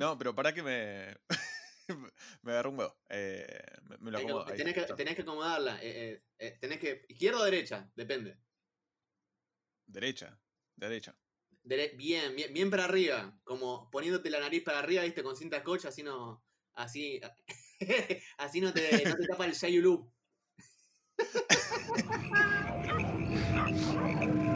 No, pero para que me. me agarró un huevo. Eh, me, me lo Hay que- acomodo. ahí. tenés, que, tenés que acomodarla. eh, eh, tenés que. Izquierda o derecha, depende. Derecha. Derecha. Dere- bien, bien, bien para arriba. Como poniéndote la nariz para arriba, viste, con cinta scotch, así no. Así. así no te, no te tapa el Shayulu.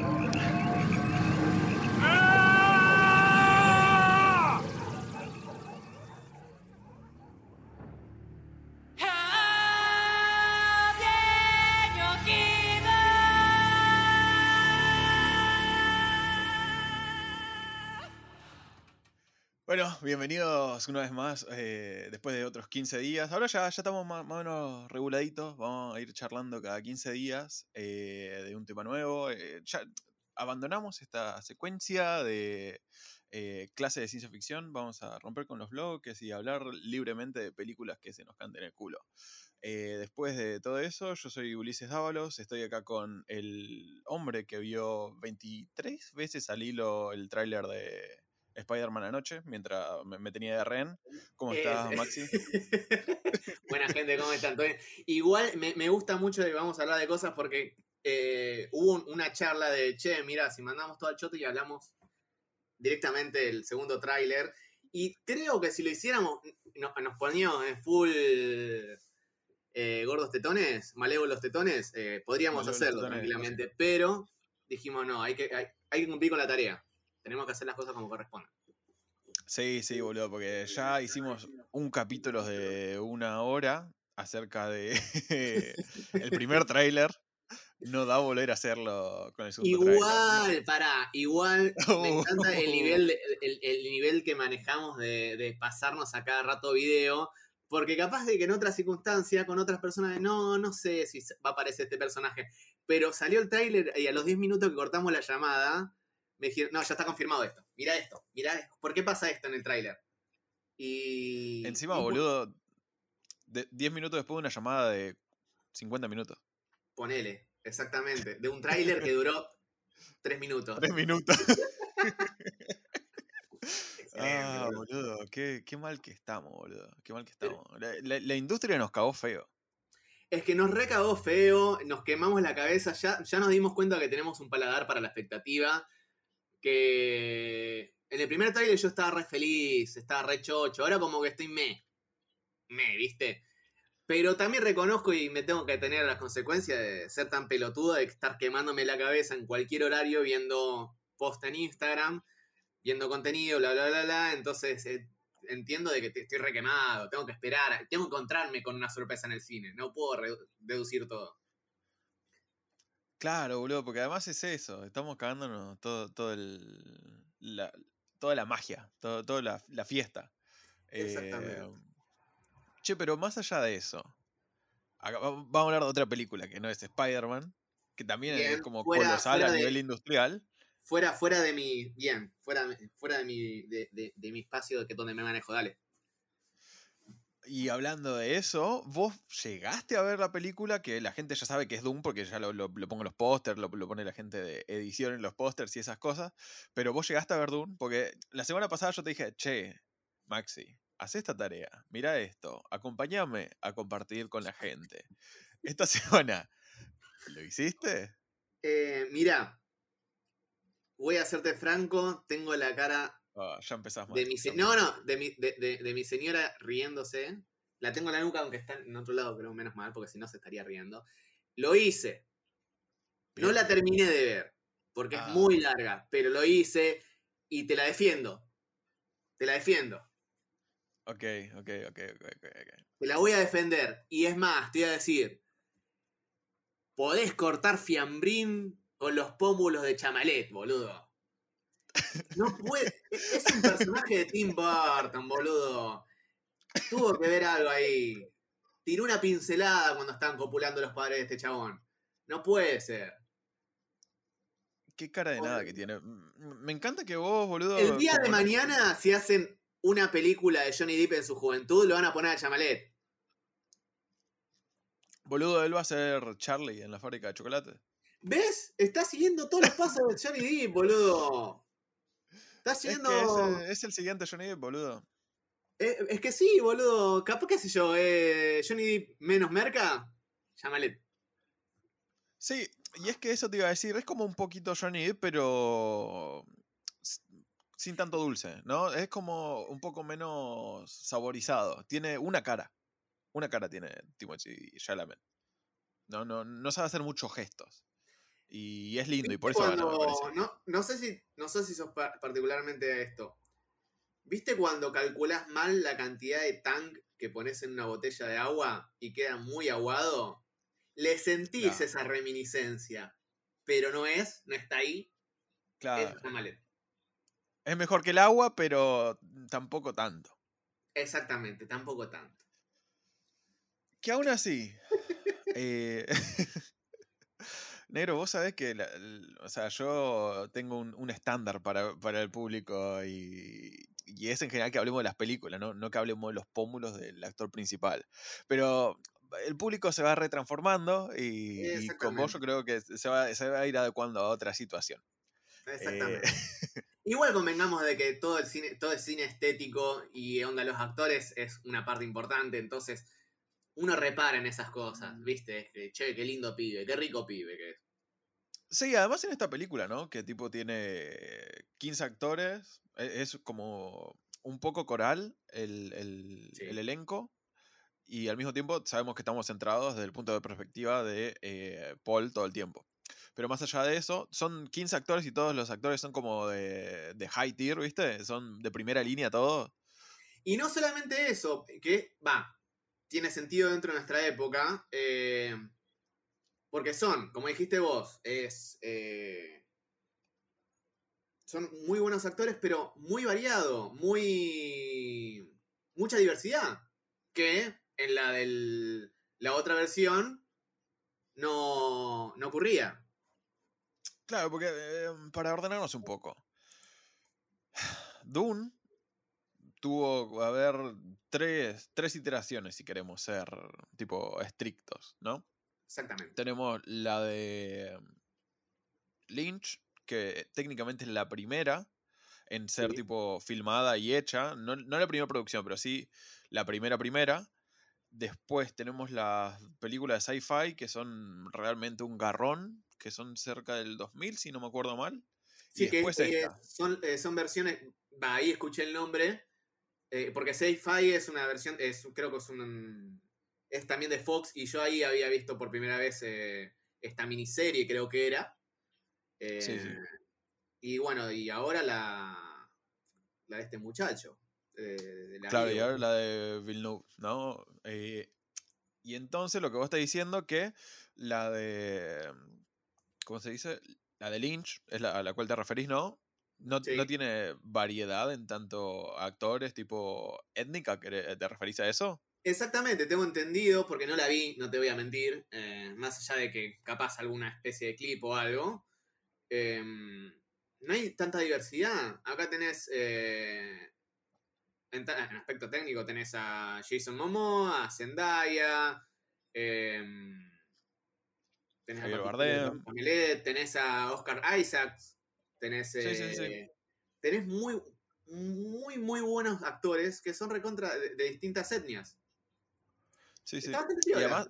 Bueno, bienvenidos una vez más, eh, después de otros 15 días. Ahora ya, ya estamos más, más o menos reguladitos, vamos a ir charlando cada 15 días eh, de un tema nuevo. eh, ya abandonamos esta secuencia de clase de ciencia ficción, vamos a romper con los bloques y hablar libremente de películas que se nos canten el culo. Después de todo eso, yo soy Ulises Dávalos, estoy acá con el hombre que vio 23 veces al hilo el tráiler de Spider-Man anoche, mientras me, me tenía de rehén. ¿Cómo Eh, estás, Maxi? Buena gente, ¿cómo están? Igual me, me gusta mucho que vamos a hablar de cosas porque eh, hubo un- una charla de, che, mira, si mandamos todo al choto y hablamos directamente del segundo tráiler. Y creo que si lo hiciéramos, no- nos poníamos en full eh, gordos tetones, malévolos tetones, eh, podríamos Malévolos hacerlo tetones, tranquilamente. Pero dijimos, no, hay que, hay, hay que cumplir con la tarea. Tenemos que hacer las cosas como corresponden. Sí, sí, boludo, porque ya hicimos un capítulo de una hora acerca de el primer tráiler. No da volver a hacerlo con el segundo. Igual, pará, igual me encanta el nivel, de- el, el nivel que manejamos de, de pasarnos a cada rato video, porque capaz de que en otra circunstancia, con otras personas, no, no sé si va a aparecer este personaje, pero salió el tráiler y a los 10 minutos que cortamos la llamada, me dijeron, no, ya está confirmado esto, mira esto, mira, esto, ¿por qué pasa esto en el tráiler? Y... Encima, y boludo, de 10 minutos después de una llamada de 50 minutos. Ponele, exactamente, de un tráiler que duró 3 minutos. 3 minutos. Ah, boludo. boludo, qué, qué mal que estamos, boludo. Qué mal que estamos. La, la- la industria nos cagó feo. Es que nos recagó feo, nos quemamos la cabeza, ya, ya nos dimos cuenta que tenemos un paladar para la expectativa. Que en el primer trailer yo estaba re feliz, estaba re chocho, ahora como que estoy me. Me, ¿viste? Pero también reconozco y me tengo que tener las consecuencias de ser tan pelotudo, de estar quemándome la cabeza en cualquier horario viendo post en Instagram, viendo contenido, bla, bla, bla, bla. Entonces eh, entiendo de que te- estoy requemado, tengo que esperar, tengo que encontrarme con una sorpresa en el cine, no puedo deducir todo. Claro, boludo, porque además es eso. Estamos cagándonos todo, todo el, la, toda la magia, todo, toda la, la fiesta. Exactamente. Eh, che, pero más allá de eso, acá va- vamos a hablar de otra película que no es Spider-Man, que también es como fuera- colosal fuera a de- nivel industrial. Fuera, fuera de mi. Bien, fuera, fuera de mi. De, de- de mi espacio que donde me manejo, dale. Y hablando de eso, ¿vos llegaste a ver la película? Que la gente ya sabe que es Doom porque ya lo, lo, pongo en los pósters, lo, lo pone la gente de edición en los pósters y esas cosas. Pero vos llegaste a ver Doom porque la semana pasada yo te dije, che, Maxi, haz esta tarea, mira esto, acompáñame a compartir con la gente. Esta semana, ¿lo hiciste? Eh, mira, voy a serte franco, tengo la cara Ah, ya empezás mal. de mi. ya se- No, no, de mi, de, de- de mi señora riéndose. La tengo en la nuca, aunque está en otro lado, pero menos mal, porque si no se estaría riendo. Lo hice. No la terminé de ver, porque Ah. es muy larga, pero lo hice y te la defiendo. Te la defiendo. Ok, ok, ok, ok. ok. Te la voy a defender. Y es más, te voy a decir. Podés cortar fiambrín con los pómulos de chamalet, boludo. No puede. Es un personaje de Tim Burton, boludo. Tuvo que ver algo ahí. Tiró una pincelada cuando estaban copulando los padres de este chabón. No puede ser. Qué cara de nada que tiene. Me encanta que vos, boludo. El día de mañana, si hacen una película de Johnny Depp en su juventud, lo van a poner a Chamalet. Boludo, él va a ser Charlie en la fábrica de chocolate. ¿Ves? Está siguiendo todos los pasos de Johnny Depp, boludo. Está Es que siguiendo. es, es el siguiente Johnny Depp, boludo. Eh, es que sí, boludo. Capaz, qué sé yo, eh, Johnny Depp menos merca, llámale. Sí, y es que eso te iba a decir, es como un poquito Johnny Depp, pero sin tanto dulce, ¿no? Es como un poco menos saborizado. Tiene una cara. Una cara tiene Timothy Chalamet. No, no, no sabe hacer muchos gestos. Y es lindo, y por eso Cuando- no, no sé si, no sé si sos par- particularmente a esto. ¿Viste cuando calculás mal la cantidad de tank que pones en una botella de agua y queda muy aguado? Le sentís Claro. esa reminiscencia, pero no es, no está ahí. Claro. Es. Es mejor que el agua, pero tampoco tanto. Exactamente, tampoco tanto. Que aún así. eh, Negro, vos sabés que, la- el- o sea, yo tengo un, un estándar para, para el público y, y es en general que hablemos de las películas, ¿no? no que hablemos de los pómulos del actor principal. Pero el público se va retransformando y, y con vos yo creo que se va, se va a ir adecuando a otra situación. Exactamente. Eh, Igual convengamos de que todo el cine, todo el cine estético y onda los actores es una parte importante, entonces uno repara en esas cosas, ¿viste? Es que, che, qué lindo pibe, qué rico pibe que es. Sí, además en esta película, ¿no? Que tipo tiene 15 actores, e- es como un poco coral el, el- Sí. el elenco y al mismo tiempo sabemos que estamos centrados desde el punto de perspectiva de eh, Paul todo el tiempo. Pero más allá de eso, son 15 actores y todos los actores son como de, de high tier, ¿viste? Son de primera línea todos. Y no solamente eso, que va, tiene sentido dentro de nuestra época, eh, porque son, como dijiste vos, es... eh, son muy buenos actores, pero muy variado, muy... mucha diversidad, que en la del la otra versión no, no ocurría. Claro, porque eh, para ordenarnos un poco. Dune tuvo, a ver, tres, tres iteraciones si queremos ser tipo estrictos, ¿no? Exactamente. Tenemos la de Lynch, que técnicamente es la primera en ser Sí. tipo filmada y hecha. No, no la primera producción, pero sí la primera primera. Después tenemos las películas de sci-fi que son realmente un garrón, que son cerca del 2000, si no me acuerdo mal. Sí, y que después eh, esta. son, eh, son versiones. Ahí escuché el nombre. eh, porque Sci-Fi es una versión. Es, creo que es un. Es también de Fox. Y yo ahí había visto por primera vez eh, esta miniserie, creo que era. Sí, sí. Eh, Y bueno, y ahora la. La de este muchacho. eh, del Claro, y ahora la de Villeneuve, ¿no? Eh, y entonces lo que vos estás diciendo que la de. ¿Cómo se dice? La de Lynch, es la a la cual te referís, ¿no? No, Sí. no tiene variedad en tanto actores, tipo étnica, ¿queré- ¿te referís a eso? Exactamente, tengo entendido, porque no la vi, no te voy a mentir, eh, más allá de que capaz alguna especie de clip o algo, eh, no hay tanta diversidad. Acá tenés, eh, en, aspecto técnico, tenés a Jason Momoa, a Zendaya, eh, tenés a Bardem. Tenés a Oscar Isaacs, tenés, Sí, sí, sí. eh, tenés muy, muy, muy buenos actores que son recontra de- de distintas etnias. Sí, sí. Y además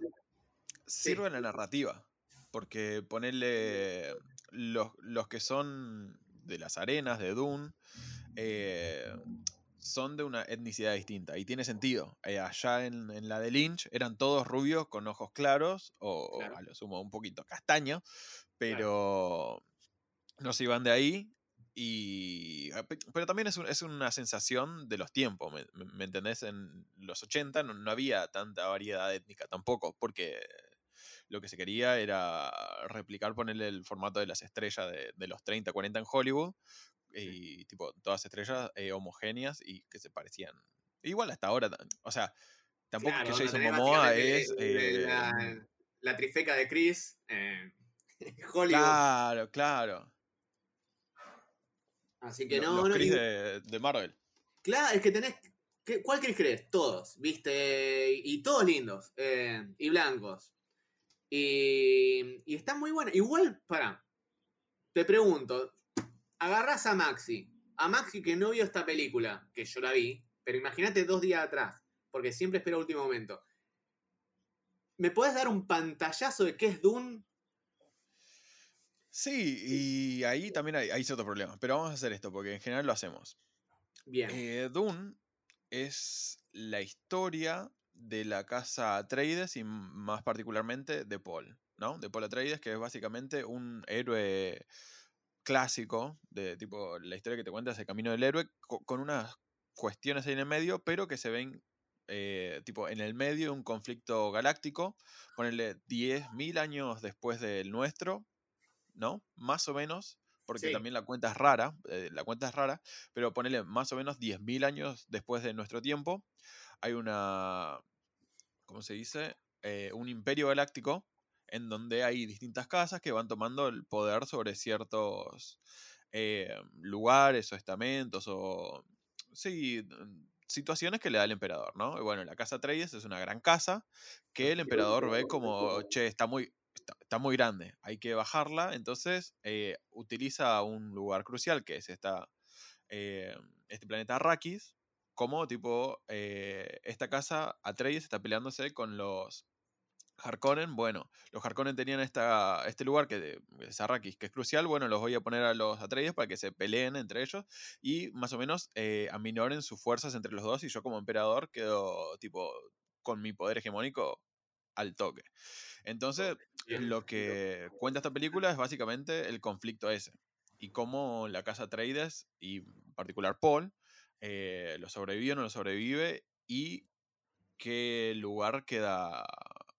sirve la narrativa. Porque ponerle los, los que son de las arenas de Dune eh, son de una etnicidad distinta. Y tiene sentido. Eh, allá en, en la de Lynch eran todos rubios con ojos claros, o, a lo sumo un poquito castaño, pero no se iban de ahí. Y, ah, pe- pero también es, un- es una sensación de los tiempos, ¿me, entendés? En los 80 no, no había tanta variedad étnica tampoco, porque lo que se quería era replicar, ponerle el formato de las estrellas de, de los 30, 40 en Hollywood, y tipo, todas estrellas eh, homogéneas y que se parecían. Igual hasta ahora, o sea, tampoco Claro, es que Jason Momoa es... de eh, la, la trifeca de Chris. eh, Hollywood. claro, claro. Así que no, los no. Chris y- de, de Marvel. Claro, es que tenés. ¿qué- ¿Cuál Chris crees? Todos, ¿viste? Y todos lindos. eh, y blancos. Y, y está muy bueno. Igual, para. Te pregunto. Agarrás a Maxi. A Maxi que no vio esta película, que yo la vi. pero imagínate dos días atrás, porque siempre espero último momento. ¿Me podés dar un pantallazo de qué es Dune? Sí, y ahí también hay, hay ciertos problemas, pero vamos a hacer esto porque en general lo hacemos. Bien. Eh, Dune es la historia de la casa Atreides y más particularmente de Paul, ¿no? De Paul Atreides, que es básicamente un héroe clásico, de tipo la historia que te cuenta es el camino del héroe, co- con unas cuestiones ahí en el medio, pero que se ven eh, tipo en el medio de un conflicto galáctico, ponerle 10.000 años después del nuestro, ¿no? Más o menos, porque Sí. también la cuenta es rara, eh, la cuenta es rara, pero ponerle más o menos 10.000 años después de nuestro tiempo, hay una, ¿cómo se dice? Eh, un imperio galáctico en donde hay distintas casas que van tomando el poder sobre ciertos eh, lugares o estamentos o, sí, situaciones que le da el emperador, ¿no? Y bueno, la casa Atreides es una gran casa que el emperador ve como, che, está muy, está, muy grande, hay que bajarla, entonces eh, utiliza un lugar crucial que es esta, eh, este planeta Arrakis, como tipo, eh, esta casa Atreides está peleándose con los Harkonnen, bueno, los Harkonnen tenían esta, este lugar que es Arrakis, que es crucial, bueno, los voy a poner a los Atreides para que se peleen entre ellos y más o menos aminoren sus fuerzas entre los dos y yo como emperador quedo tipo con mi poder hegemónico al toque. Entonces, lo que cuenta esta película es básicamente el conflicto ese y cómo la casa Atreides y en particular Paul eh, lo sobrevive o no lo sobrevive y qué lugar queda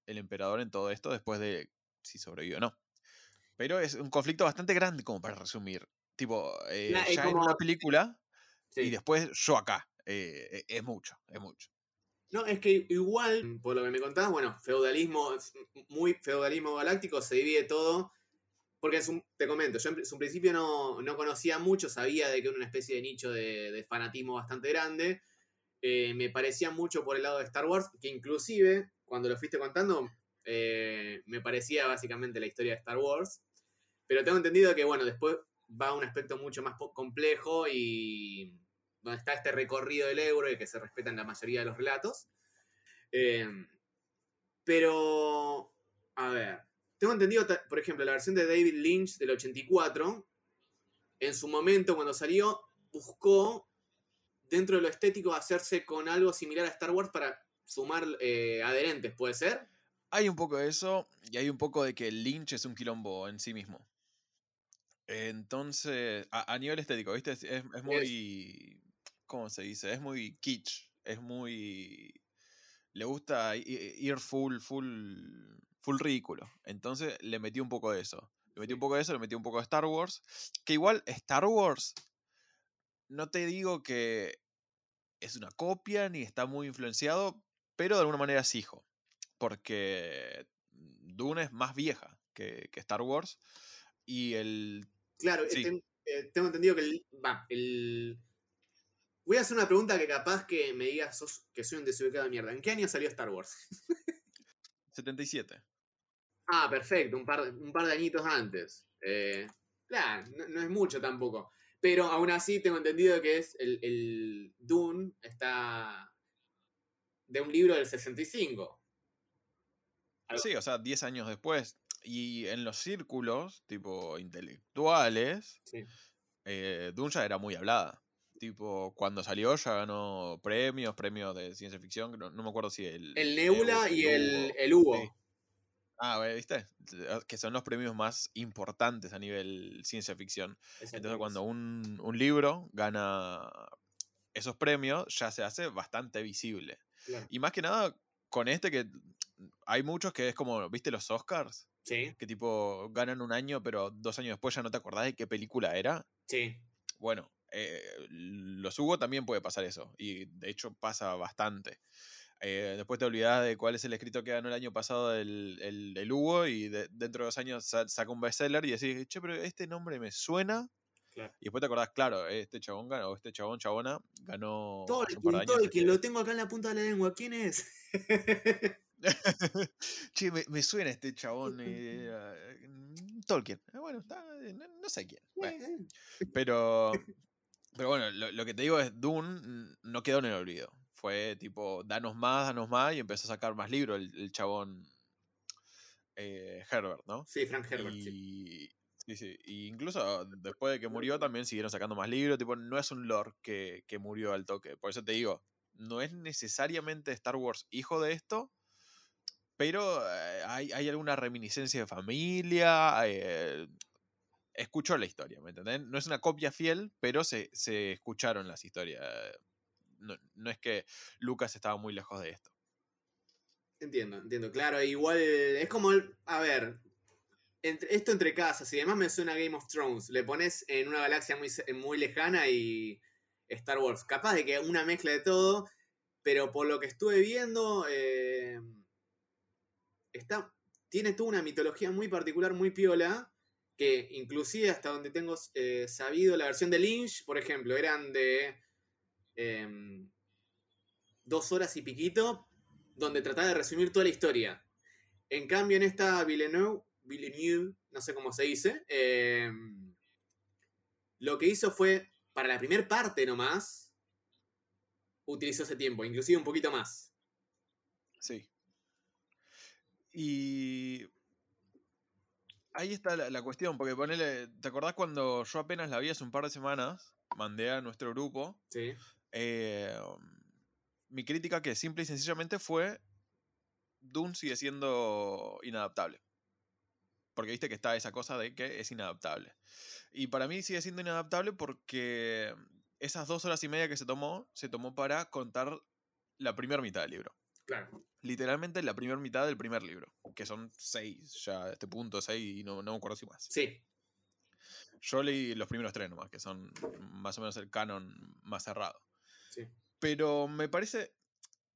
el emperador en todo esto después de si sobrevive o no. Pero es un conflicto bastante grande como para resumir. Tipo, eh, ya en como- una película y después yo acá. Eh, e- es mucho, es mucho. No, es que igual, por lo que me contabas, bueno, feudalismo, muy feudalismo galáctico, se divide todo. Porque es un, te comento, yo en un principio no, no conocía mucho, sabía de que era una especie de nicho de, fanatismo bastante grande. Eh, me parecía mucho por el lado de Star Wars, que inclusive, cuando lo fuiste contando, eh, me parecía básicamente la historia de Star Wars. Pero tengo entendido que, bueno, después va a un aspecto mucho más complejo y donde está este recorrido del euro y que se respetan la mayoría de los relatos. Eh, pero, a ver, tengo entendido, por ejemplo, la versión de David Lynch del 84, en su momento cuando salió, buscó dentro de lo estético hacerse con algo similar a Star Wars para sumar eh, adherentes, ¿puede ser? Hay un poco de eso y hay un poco de que Lynch es un quilombo en sí mismo. Entonces, a, a nivel estético, ¿viste? Es muy. ¿Cómo se dice? Es muy kitsch. Es muy. Le gusta ir full, full. full ridículo. Entonces le metí un poco de eso. Le metí un poco de eso, le metí un poco de Star Wars. Que igual Star Wars. No te digo que es una copia ni está muy influenciado, pero de alguna manera es hijo. Porque Dune es más vieja que, que Star Wars. Y el. Claro, eh, Sí. eh, tengo entendido que el, va, el... Voy a hacer una pregunta que capaz que me digas sos- que soy un desubicado de mierda. ¿En qué año salió Star Wars? 77. Ah, perfecto, un par, un par de añitos antes. Eh, claro, no, no es mucho tampoco. Pero aún así tengo entendido que es el, el Dune está de un libro del 65. Algo- Sí, o sea, 10 años después. Y en los círculos, tipo, intelectuales, Sí. eh, Dune ya era muy hablada. Tipo, cuando salió ya ganó premios, premios de ciencia ficción, no, no me acuerdo si el... El Nebula y el, Hugo. el Hugo. Sí. Ah, ¿viste? Que son los premios más importantes a nivel ciencia ficción. Entonces, cuando un, un libro gana esos premios, ya se hace bastante visible. Claro. Y más que nada, con este que hay muchos que es como, ¿viste los Oscars? Sí, Que tipo ganan un año, pero dos años después ya no te acordás de qué película era. sí. Bueno, eh, los Hugo también puede pasar eso. Y de hecho pasa bastante. Eh, después te olvidás de cuál es el escrito que ganó el año pasado el, el, el Hugo y de- dentro de dos años sa- saca un bestseller y decís, che, pero este nombre me suena. Claro. Y después te acordás, claro, este chabón ganó, este chabón, chabona, ganó Tolkien. Tolkien, este- lo tengo acá en la punta de la lengua. ¿Quién es? che, me, me suena este chabón. eh, eh, Tolkien. Ah, bueno, está, no, no sé quién. Bueno, pero Pero bueno, lo, lo que te digo es, Dune no quedó en el olvido. Fue tipo, danos más, danos más, y empezó a sacar más libros el, el chabón eh, Herbert, ¿no? Sí, Frank Herbert. sí. Y, sí, sí. Y incluso después de que murió también siguieron sacando más libros. Tipo, no es un lord que, que murió al toque. Por eso te digo, no es necesariamente Star Wars hijo de esto, pero eh, hay, hay alguna reminiscencia de familia. eh, escuchó la historia, ¿me entendés? No es una copia fiel, pero se, se escucharon las historias. No, no es que Lucas estaba muy lejos de esto. Entiendo, entiendo. Claro, igual es como, el- a ver, entre- esto entre casas y demás me suena a Game of Thrones. Le pones en una galaxia muy, muy lejana y Star Wars. Capaz de que una mezcla de todo, pero por lo que estuve viendo, eh, está, tiene toda una mitología muy particular, muy piola, que inclusive hasta donde tengo eh, sabido, la versión de Lynch, por ejemplo, eran de em, dos horas y piquito, donde trataba de resumir toda la historia. En cambio, en esta Villeneuve, Villeneuve no sé cómo se dice, em, lo que hizo fue, para la primera parte nomás, utilizó ese tiempo, inclusive un poquito más. Sí. Y ahí está la, la cuestión, porque ponele, ¿te acordás cuando yo apenas la vi hace un par de semanas? Mandé a nuestro grupo. ¿sí? eh, mi crítica que simple y sencillamente fue Dune sigue siendo inadaptable. Porque viste que está esa cosa de que es inadaptable. Y para mí sigue siendo inadaptable porque esas dos horas y media que se tomó, se tomó para contar la primera mitad del libro Claro. literalmente la primera mitad del primer libro, que son seis ya a este punto, seis y no, no me acuerdo si más. Sí, Yo leí los primeros tres nomás, que son más o menos el canon más cerrado. sí. Pero me parece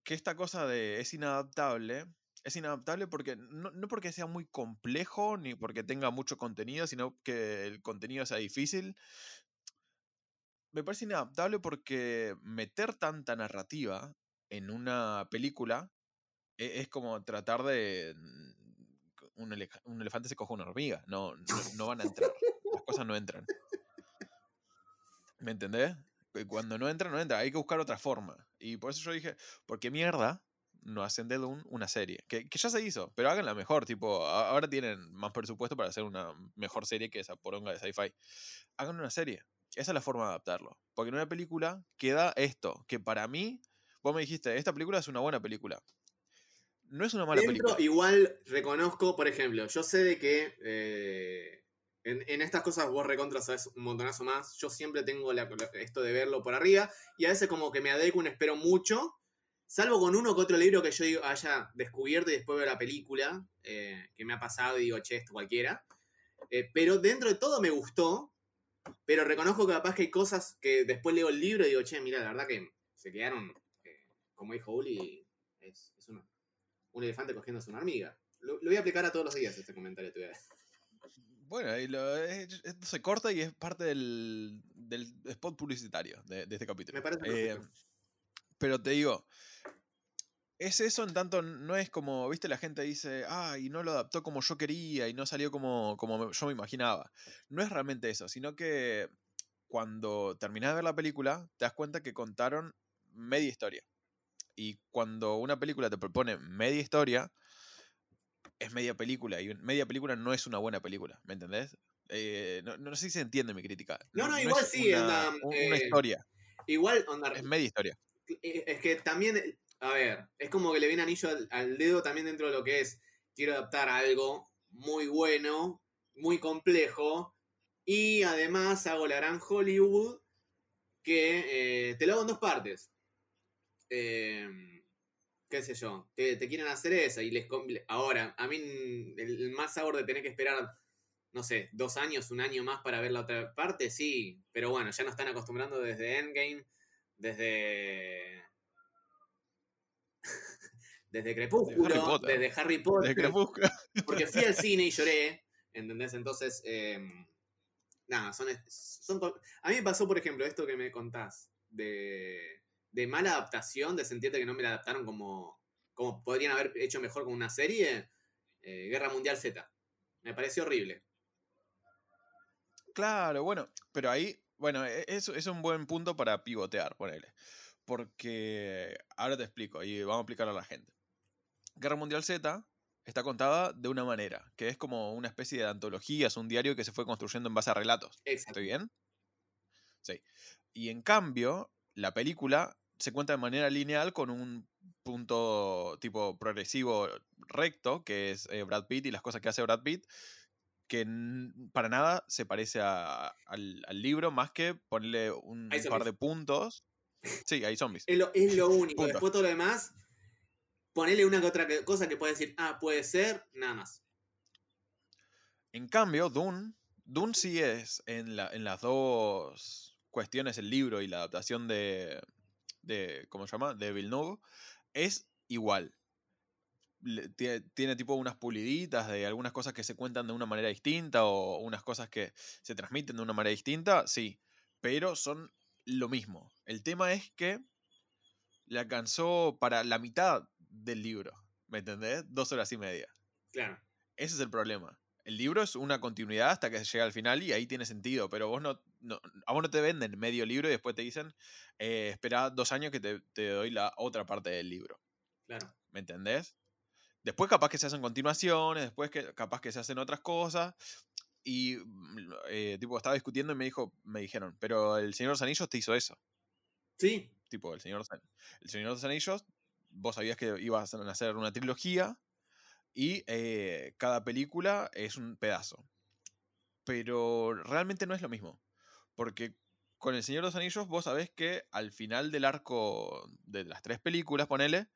que esta cosa de es inadaptable, es inadaptable porque no, no porque sea muy complejo ni porque tenga mucho contenido, sino que el contenido sea difícil. Me parece inadaptable porque meter tanta narrativa en una película e- es como tratar de... mm, Un, ele- un elefante se coge una hormiga, no, no, van a entrar, las cosas no entran. ¿Me entendés? Cuando no entra, no entra, hay que buscar otra forma. Y por eso yo dije, ¿por qué mierda no hacen de Dune una serie? Que, que ya se hizo, pero háganla mejor, tipo, ahora tienen más presupuesto para hacer una mejor serie que esa poronga de sci-fi. Hagan una serie, esa es la forma de adaptarlo. Porque en una película queda esto, que para mí, vos me dijiste, esta película es una buena película. No es una mala Dentro, película. igual reconozco, por ejemplo, yo sé de que eh, en, en estas cosas vos recontra sabes un montonazo más. Yo siempre tengo la- esto de verlo por arriba y a veces como que me adecuo y espero mucho. Salvo con uno que otro libro que yo haya descubierto y después veo la película, eh, que me ha pasado y digo, che, esto cualquiera. Eh, pero dentro de todo me gustó, pero reconozco que capaz que hay cosas que después leo el libro y digo, che, mira, la verdad que se quedaron, como dijo Uli, es, es una- un elefante cogiéndose una hormiga. Lo, lo voy a aplicar a todos los días este comentario. te voy a- Bueno, y lo- es- esto se corta y es parte del, del spot publicitario de, de este capítulo. Me parece Eh, pero te digo, es eso en tanto, no es como, viste, la gente dice, ah, y no lo adaptó como yo quería y no salió como, como yo me imaginaba. No es realmente eso, sino que cuando terminás de ver la película, te das cuenta que contaron media historia. Y cuando una película te propone media historia, es media película. Y media película no es una buena película, ¿me entendés? Eh, no, no sé si se entiende mi crítica. No, no, igual es sí, una, onda, un- eh, una historia, Igual, onda, es media historia. eh, es que también, a ver, es como que le viene anillo al, al dedo también dentro de lo que es, quiero adaptar algo muy bueno, muy complejo, y además hago la gran Hollywood que eh, te lo hago en dos partes. Eh, qué sé yo, te, te quieren hacer esa y les... Ahora, a mí el, el más sabor de tener que esperar, no sé, dos años, un año más para ver la otra parte, sí, pero bueno, ya nos están acostumbrando desde Endgame, desde... desde Crepúsculo, Potter. desde Harry Potter, De porque fui al cine y lloré, ¿entendés? Entonces, eh, nada, son, son... A mí me pasó, por ejemplo, esto que me contás, de, de mala adaptación, de sentirte que no me la adaptaron como, como podrían haber hecho mejor con una serie, eh, Guerra Mundial Z. Me pareció horrible. Claro, bueno, pero ahí Bueno, e- eso es un buen punto para pivotear, ponele. Porque ahora te explico y vamos a explicarlo a la gente. Guerra Mundial Z está contada de una manera, que es como una especie de antología, es un diario que se fue construyendo en base a relatos. Exacto. ¿Estoy bien? Sí. Y en cambio, la película se cuenta de manera lineal con un punto tipo progresivo recto, que es eh, Brad Pitt y las cosas que hace Brad Pitt, que para nada se parece a- al, al libro, más que ponerle un par de puntos. Sí, hay zombies. Es lo, es lo único. Punto. Después todo lo demás, ponele una que otra cosa que puede decir, ah, puede ser, nada más. En cambio, Dune, Dune sí es en, la, en las dos cuestiones, el libro y la adaptación de, de ¿cómo se llama? De Villeneuve, es igual. Le- tie- Tiene, tipo unas puliditas de algunas cosas que se cuentan de una manera distinta o unas cosas que se transmiten de una manera distinta, sí, pero son lo mismo. El tema es que le alcanzó para la mitad del libro, ¿me entendés? Dos horas y media. Claro. Ese es el problema. El libro es una continuidad hasta que llega al final y ahí tiene sentido, pero vos no, no- a vos no te venden medio libro y después te dicen, eh, espera dos años que te, te doy la otra parte del libro. Claro. ¿Me entendés? Después capaz que se hacen continuaciones, después que capaz que se hacen otras cosas. Y mm, eh, tipo, estaba discutiendo y me dijo, me dijeron, pero el Señor de los Anillos te hizo eso. Sí, Tipo, el Señor, el Señor de los Anillos, vos sabías que ibas a hacer una trilogía y eh, cada película es un pedazo. Pero realmente no es lo mismo. Porque con El Señor de los Anillos vos sabés que al final del arco de las tres películas, ponele,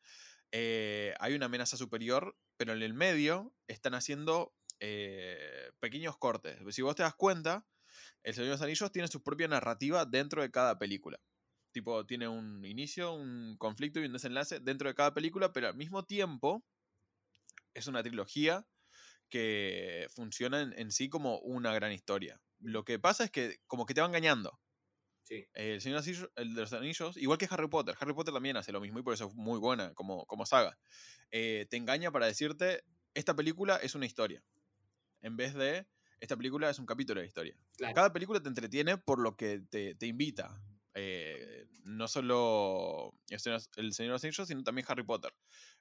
eh, hay una amenaza superior, pero en el medio están haciendo eh, pequeños cortes. Si vos te das cuenta, El Señor de los Anillos tiene su propia narrativa dentro de cada película. Tipo, tiene un inicio, un conflicto y un desenlace dentro de cada película, pero al mismo tiempo es una trilogía que funciona en, en sí como una gran historia. Lo que pasa es que como que te va engañando. sí. El Señor de los Anillos- el de los Anillos, igual que Harry Potter. Harry Potter también hace lo mismo y por eso es muy buena como, como saga. Eh, te engaña para decirte, esta película es una historia. En vez de, esta película es un capítulo de historia. Claro. Cada película te entretiene por lo que te, te invita. Eh, no solo El Señor de sino también Harry Potter.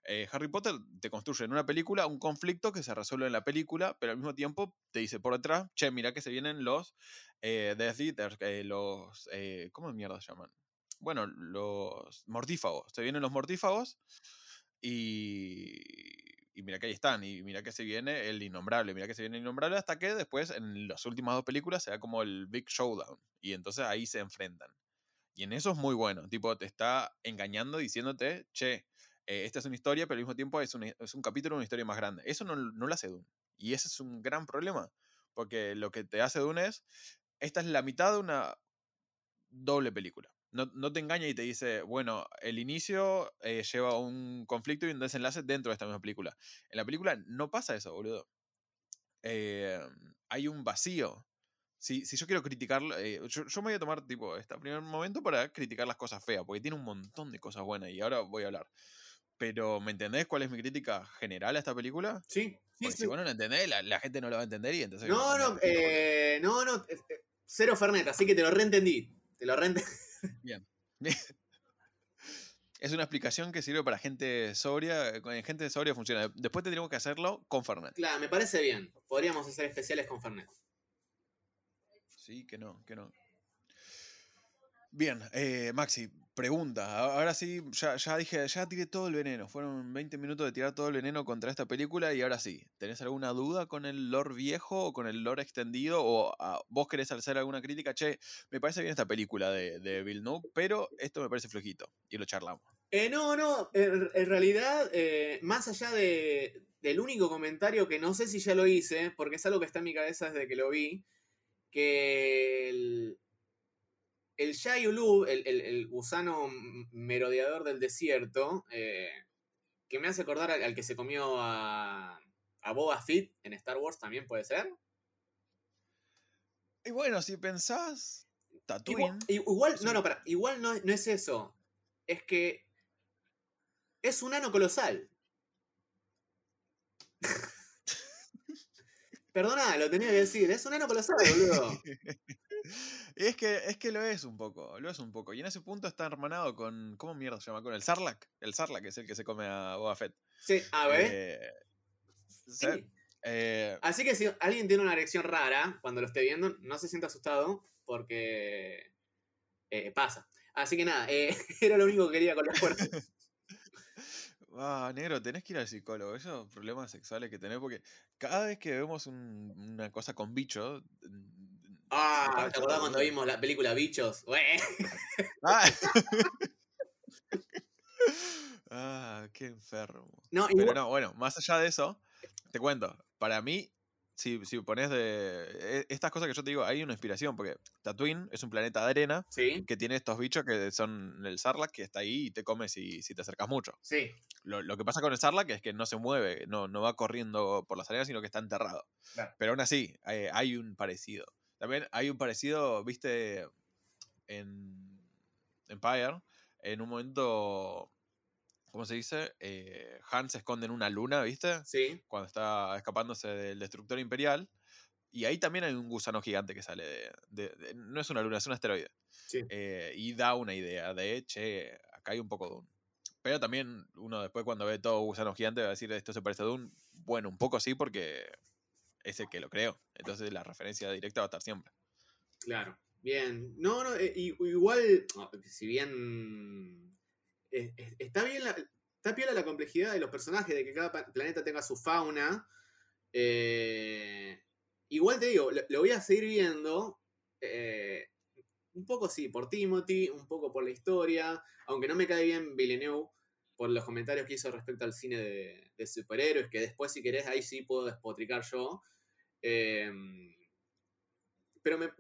Eh, Harry Potter te construye en una película un conflicto que se resuelve en la película, pero al mismo tiempo te dice por detrás, che, mira que se vienen los eh, Death Eaters, los... ¿Cómo mierda se llaman? Bueno, los mortífagos. Se vienen los mortífagos y... Y mira que ahí están, y mira que se viene el innombrable, mira que se viene el innombrable, hasta que después en las últimas dos películas se da como el Big Showdown. Y entonces ahí se enfrentan. Y en eso es muy bueno. Tipo, te está engañando diciéndote, che, eh, esta es una historia, pero al mismo tiempo es un, es un capítulo, una historia más grande. Eso no, no lo hace Dune. Y ese es un gran problema. Porque lo que te hace Dune es, esta es la mitad de una doble película. No, no te engaña y te dice, bueno, el inicio eh, lleva un conflicto y un desenlace dentro de esta misma película. En la película no pasa eso, boludo. Eh, hay un vacío. Si, si yo quiero criticarlo, eh, yo, yo me voy a tomar tipo este primer momento para criticar las cosas feas, porque tiene un montón de cosas buenas y ahora voy a hablar. Pero, ¿me entendés cuál es mi crítica general a esta película? Sí, sí, si vos no la entendés, la, la gente no la va a entender y entonces... No, no, eh, no, no. eh, eh, Cero Fernet, así que te lo reentendí. Te lo reentendí. Bien. es una explicación que sirve para gente sobria. Con gente sobria funciona. Después tendríamos que hacerlo con Fernet. Claro, me parece bien. Podríamos hacer especiales con Fernet. Sí, que no, que no. Bien, eh, Maxi, pregunta. Ahora sí, ya, ya dije, ya tiré todo el veneno. Fueron 20 minutos de tirar todo el veneno contra esta película y ahora sí. ¿Tenés alguna duda con el lore viejo o con el lore extendido? ¿O ah, vos querés hacer alguna crítica? Che, me parece bien esta película de, de Villeneuve, pero esto me parece flojito. Y lo charlamos. Eh, no, no, en, en realidad, eh, más allá de, del único comentario que no sé si ya lo hice, porque es algo que está en mi cabeza desde que lo vi, que el, el Ulu, el, el- el gusano merodeador del desierto, eh, que me hace acordar al, al que se comió a, a Boba Fett en Star Wars, también puede ser. Y bueno, si pensás, Igual, Tatooine. igual- no, no, para, igual no, no es eso. Es que es un ano colosal. Perdona, lo tenía que decir. Es un ano colosal, boludo. Es que, es que lo es un poco, lo es un poco. Y en ese punto está hermanado con. ¿Cómo mierda se llama? Con el Sarlacc. El Sarlacc es el que se come a Boba Fett. Sí, a ver. Eh, Sí. Eh, Así que si alguien tiene una erección rara cuando lo esté viendo, no se sienta asustado porque eh, pasa. Así que nada, era lo único que quería con la fuerza. Ah, negro, tenés que ir al psicólogo. Esos problemas sexuales que tenés, porque cada vez que vemos un- una cosa con bicho. Ah, ¿te acordás cuando vimos la película Bichos? Ah. Ah, qué enfermo. No, Pero igual- no, bueno, más allá de eso, te cuento. Para mí, si, si pones de. e- Estas cosas que yo te digo, hay una inspiración, porque Tatooine es un planeta de arena Sí, que tiene estos bichos que son el Sarlacc, que está ahí y te come si, si te acercas mucho. sí, Lo, lo que pasa con el Sarlacc es que no se mueve, no, no va corriendo por las arenas, sino que está enterrado. Claro. Pero aún así, eh, hay un parecido. También hay un parecido, viste, en Empire, en un momento, ¿cómo se dice? Eh, Han se esconde en una luna, ¿viste? sí. Cuando está escapándose del destructor imperial. Y ahí también hay un gusano gigante que sale de... de- de- no es una luna, es un asteroide. Sí. Eh, y da una idea de, che, acá hay un poco de un... Pero también uno después cuando ve todo gusano gigante va a decir, esto se parece a Dune. Bueno, un poco sí porque es el que lo creo. Entonces la referencia directa va a estar siempre. Claro, bien. No, no, eh, igual, si bien eh, eh, está bien la, está piola la complejidad de los personajes, de que cada planeta tenga su fauna. eh, igual te digo, lo, voy a seguir viendo. eh, un poco sí, por Timothy, un poco por la historia, aunque no me cae bien Villeneuve por los comentarios que hizo respecto al cine de, de superhéroes, que después si querés ahí sí puedo despotricar yo. Em, pero me,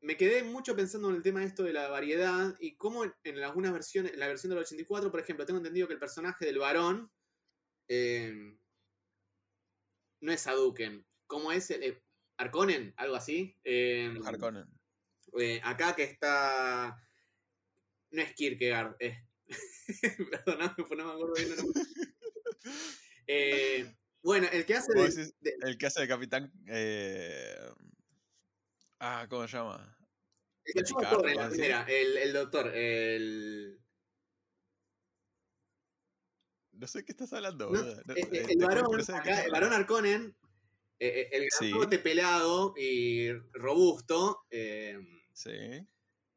me quedé mucho pensando en el tema de esto de la variedad y cómo en, algunas versiones, la versión del 84, por ejemplo, tengo entendido que el personaje del varón eh, no es Hadouken, ¿cómo es? el- eh, Harkonnen, algo así. Eh, Harkonnen. eh, acá que está. No es Kierkegaard, es. Perdóname, pues no me acuerdo bien el nombre. Eh, bueno, el que hace de, decís de- El que hace de capitán... eh, Ah, ¿cómo se llama? el Thor en la ¿vos decís? primera, el, el doctor, el. No sé qué estás hablando, No, eh, el varón, acá, el varón Harkonnen, eh, eh, el Sí. grandote pelado y robusto, eh, Sí.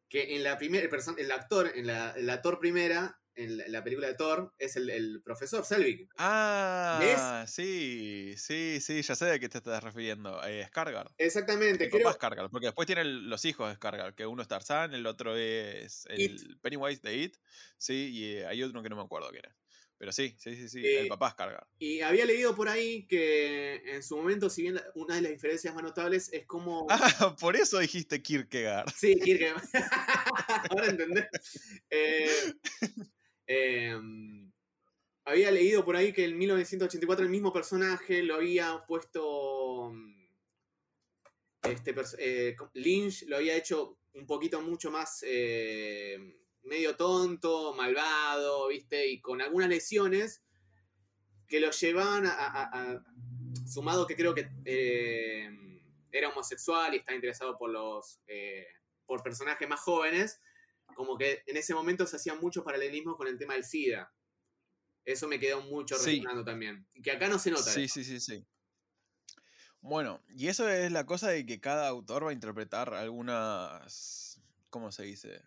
que en la primera, el, el actor, en la, en la Thor primera, en la, en la película de Thor, es el, el profesor Selvig. Ah, sí, sí, sí, ya sé de qué te estás refiriendo. Eh, Skargar. Exactamente, El creo. papá Skargar, porque después tienen los hijos de Skargar, que uno es Tarzan, el otro es el It. Pennywise de It, sí, y eh, hay otro que no me acuerdo quién es. Pero sí, sí, sí, sí, Eh, el papá Skargar. Y había leído por ahí que en su momento, si bien una de las diferencias más notables es como. Ah, por eso dijiste Kierkegaard. Sí, Kierkegaard. Ahora entendés. Eh, em, había leído por ahí que en 1984 el mismo personaje lo había puesto. mm, Este, eh, Lynch lo había hecho un poquito mucho más eh, medio tonto, malvado, ¿viste? Y con algunas lesiones que lo llevaban a- sumado que creo que eh, era homosexual y estaba interesado por los. eh, por personajes más jóvenes, como que en ese momento se hacían muchos paralelismos con el tema del SIDA. Eso me quedó mucho Sí. resonando también. Y que acá no se nota. Sí, eso. sí, sí, sí. Bueno, y eso es la cosa de que cada autor va a interpretar algunas, ¿cómo se dice?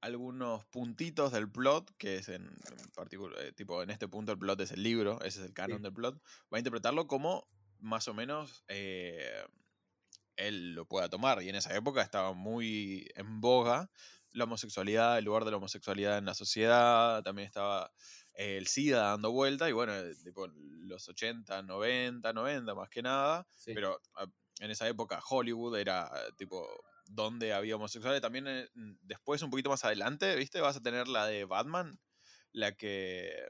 Algunos puntitos del plot, que es en, particular, tipo en este punto el plot es el libro, ese es el canon del plot, va a interpretarlo como más o menos eh, él lo pueda tomar. Y en esa época estaba muy en boga la homosexualidad, el lugar de la homosexualidad en la sociedad, también estaba eh, el SIDA dando vuelta, y bueno, eh, tipo los 80, 90, 90 más que nada, Sí. pero ah, en esa época Hollywood era eh, tipo donde había homosexuales. También eh, después, un poquito más adelante, ¿viste? Vas a tener la de Batman, la que,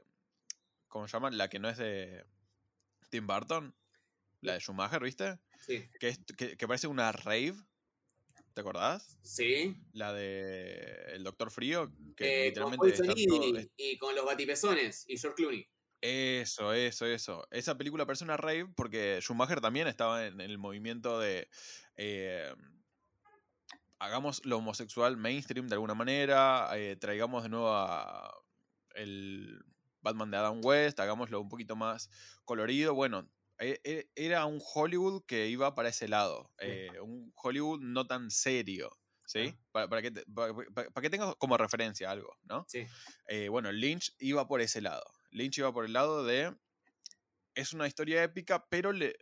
¿cómo se llama? La que no es de Tim Burton, la de Schumacher, ¿viste? Sí. Que, es, que, que parece una rave, ¿te acordás? Sí. La de El Doctor Frío, que Eh, con literalmente todo- Ivy y con los batipezones y George Clooney. Eso, eso, eso. Esa película parece una rave porque Schumacher también estaba en el movimiento de eh, hagamos lo homosexual mainstream de alguna manera, eh, traigamos de nuevo a el Batman de Adam West, hagámoslo un poquito más colorido. Bueno, era un Hollywood que iba para ese lado, eh, un Hollywood no tan serio. ¿Sí? Para, que para, que tengas como referencia algo, ¿no? Sí. Eh, bueno, Lynch iba por ese lado. Lynch iba por el lado de. Es una historia épica, pero le,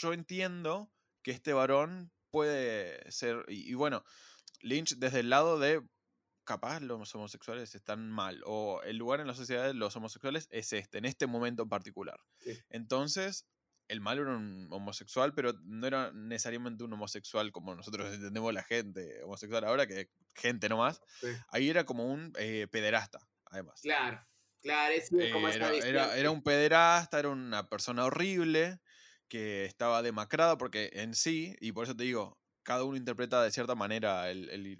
yo entiendo que este varón puede ser. Y, bueno, Lynch desde el lado de. Capaz los homosexuales están mal. O el lugar en la sociedad de los homosexuales es este, en este momento en particular. Entonces, el malo era un homosexual, pero no era necesariamente un homosexual como nosotros entendemos la gente homosexual ahora, que gente nomás. Ahí era como un eh, pederasta, además. Claro, claro, es como era, era, era, un pederasta, era una persona horrible que estaba demacrada porque en sí, y por eso te digo, cada uno interpreta de cierta manera el,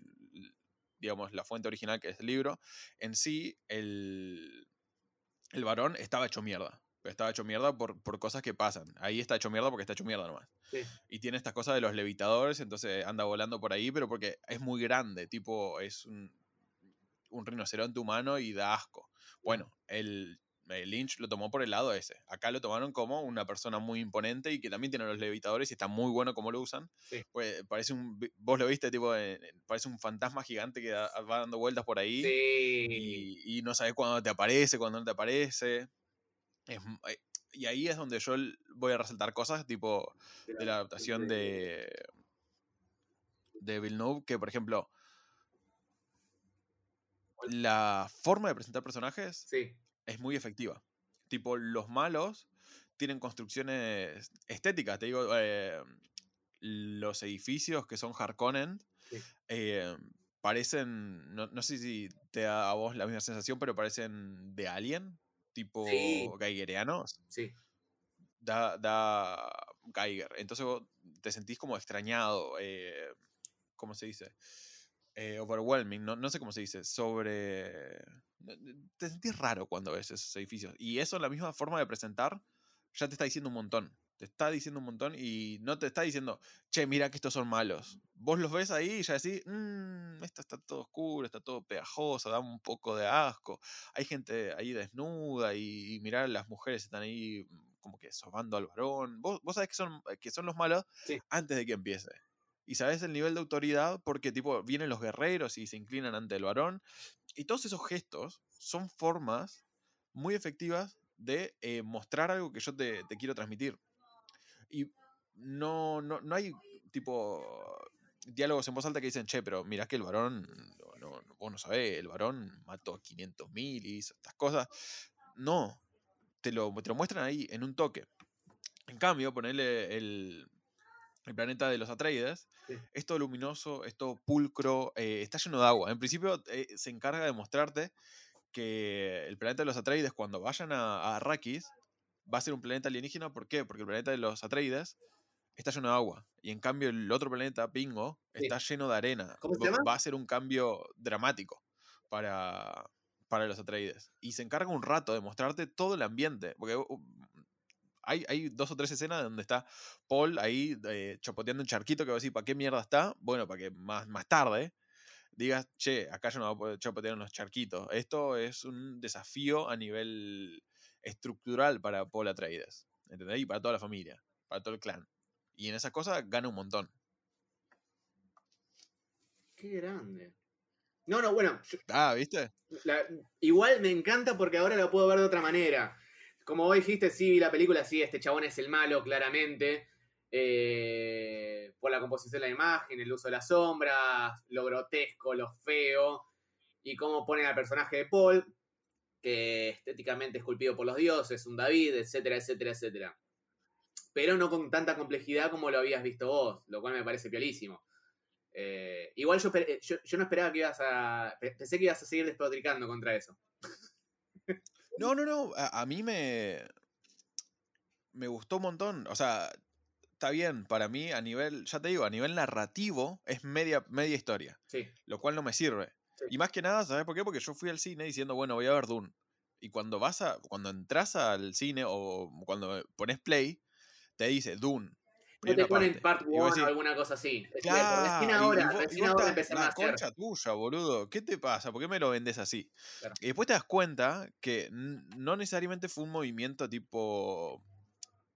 digamos, la fuente original que es el libro, en sí el, el varón estaba hecho mierda estaba hecho mierda por, por, cosas que pasan. Ahí está hecho mierda porque está hecho mierda nomás. Y tiene estas cosas de los levitadores, entonces anda volando por ahí, pero porque es muy grande, tipo, es un, un rinoceronte humano y da asco. Bueno, el, Lynch lo tomó por el lado ese. Acá lo tomaron como una persona muy imponente y que también tiene los levitadores y está muy bueno como lo usan. Pues parece un, vos lo viste, tipo, parece un fantasma gigante que va dando vueltas por ahí. Y, y, no sabes cuándo te aparece, cuándo no te aparece. Eh, y ahí es donde yo voy a resaltar cosas tipo de la adaptación de, de Villeneuve, que por ejemplo, la forma de presentar personajes es muy efectiva. Tipo, los malos tienen construcciones estéticas. Te digo, eh, los edificios que son Harkonnen eh, parecen, no, no, sé si te da a vos la misma sensación, pero parecen de Alien tipo Geigerianos. Sí. Da, da Geiger. Entonces vos te sentís como extrañado, eh, ¿cómo se dice? Eh, overwhelming, no, no sé cómo se dice, sobre... Te sentís raro cuando ves esos edificios. Y eso, la misma forma de presentar, ya te está diciendo un montón. Te está diciendo un montón y no te está diciendo, che, mira que estos son malos. Vos los ves ahí y ya decís, mmm, esto está todo oscuro, está todo pegajoso, da un poco de asco. Hay gente ahí desnuda y, mirar las mujeres están ahí mm, como que sobando al varón. Vos, vos sabés que son, que son los malos antes de que empiece. Y sabés el nivel de autoridad porque tipo vienen los guerreros y se inclinan ante el varón. Y todos esos gestos son formas muy efectivas de eh, mostrar algo que yo te, te quiero transmitir. Y no, no, no hay tipo diálogos en voz alta que dicen, che, pero mirá que el varón, no, vos no sabés, el varón mató a 500 mil y hizo estas cosas. No, te lo, te lo muestran ahí en un toque. En cambio, ponerle el, el planeta de los Atreides, es todo luminoso, es todo pulcro, eh, está lleno de agua. En principio eh, se encarga de mostrarte que el planeta de los Atreides, cuando vayan a, a Arrakis, va a ser un planeta alienígena. ¿Por qué? Porque el planeta de los Atreides está lleno de agua. Y en cambio el otro planeta, Pingo, está lleno de arena. ¿Cómo se llama? Va a ser un cambio dramático para, para los Atreides. Y se encarga un rato de mostrarte todo el ambiente. Porque uh, hay, hay dos o tres escenas donde está Paul ahí eh, chapoteando un charquito que va a decir, ¿para qué mierda está? Bueno, para que más, más tarde digas, che, acá yo no voy a poder chapotear unos charquitos. Esto es un desafío a nivel estructural para Paul Atreides. ¿Entendés? Y para toda la familia, para todo el clan. Y en esas cosas gana un montón. Qué grande. No, no, bueno. ah, ¿viste? igual me encanta porque ahora lo puedo ver de otra manera. Como vos dijiste, sí, la película, sí, este chabón es el malo, claramente. Eh, por la composición de la imagen, el uso de las sombras, lo grotesco, lo feo. Y cómo pone al personaje de Paul que estéticamente esculpido por los dioses, un David, etcétera, etcétera, etcétera. Pero no con tanta complejidad como lo habías visto vos, lo cual me parece piolísimo. Eh, igual eh, yo, yo, no esperaba que ibas a. Pensé que ibas a seguir despotricando contra eso. No, no, no. A, mí me. Me gustó un montón. O sea, está bien. Para mí, a nivel. Ya te digo, a nivel narrativo, es media, media historia. Sí. Lo cual no me sirve. Y más que nada, ¿sabes por qué? Porque yo fui al cine diciendo, bueno, voy a ver Dune. Y cuando vas a, cuando entras al cine o cuando pones play, te dice Dune. No te ponen parte. part Y vos 1 o alguna cosa así. Recién Claro, y ahora, vos, recién ahora empezaron a concha tuya, boludo. ¿Qué te pasa? ¿Por qué me lo vendes así? Claro. Y después te das cuenta que no necesariamente fue un movimiento tipo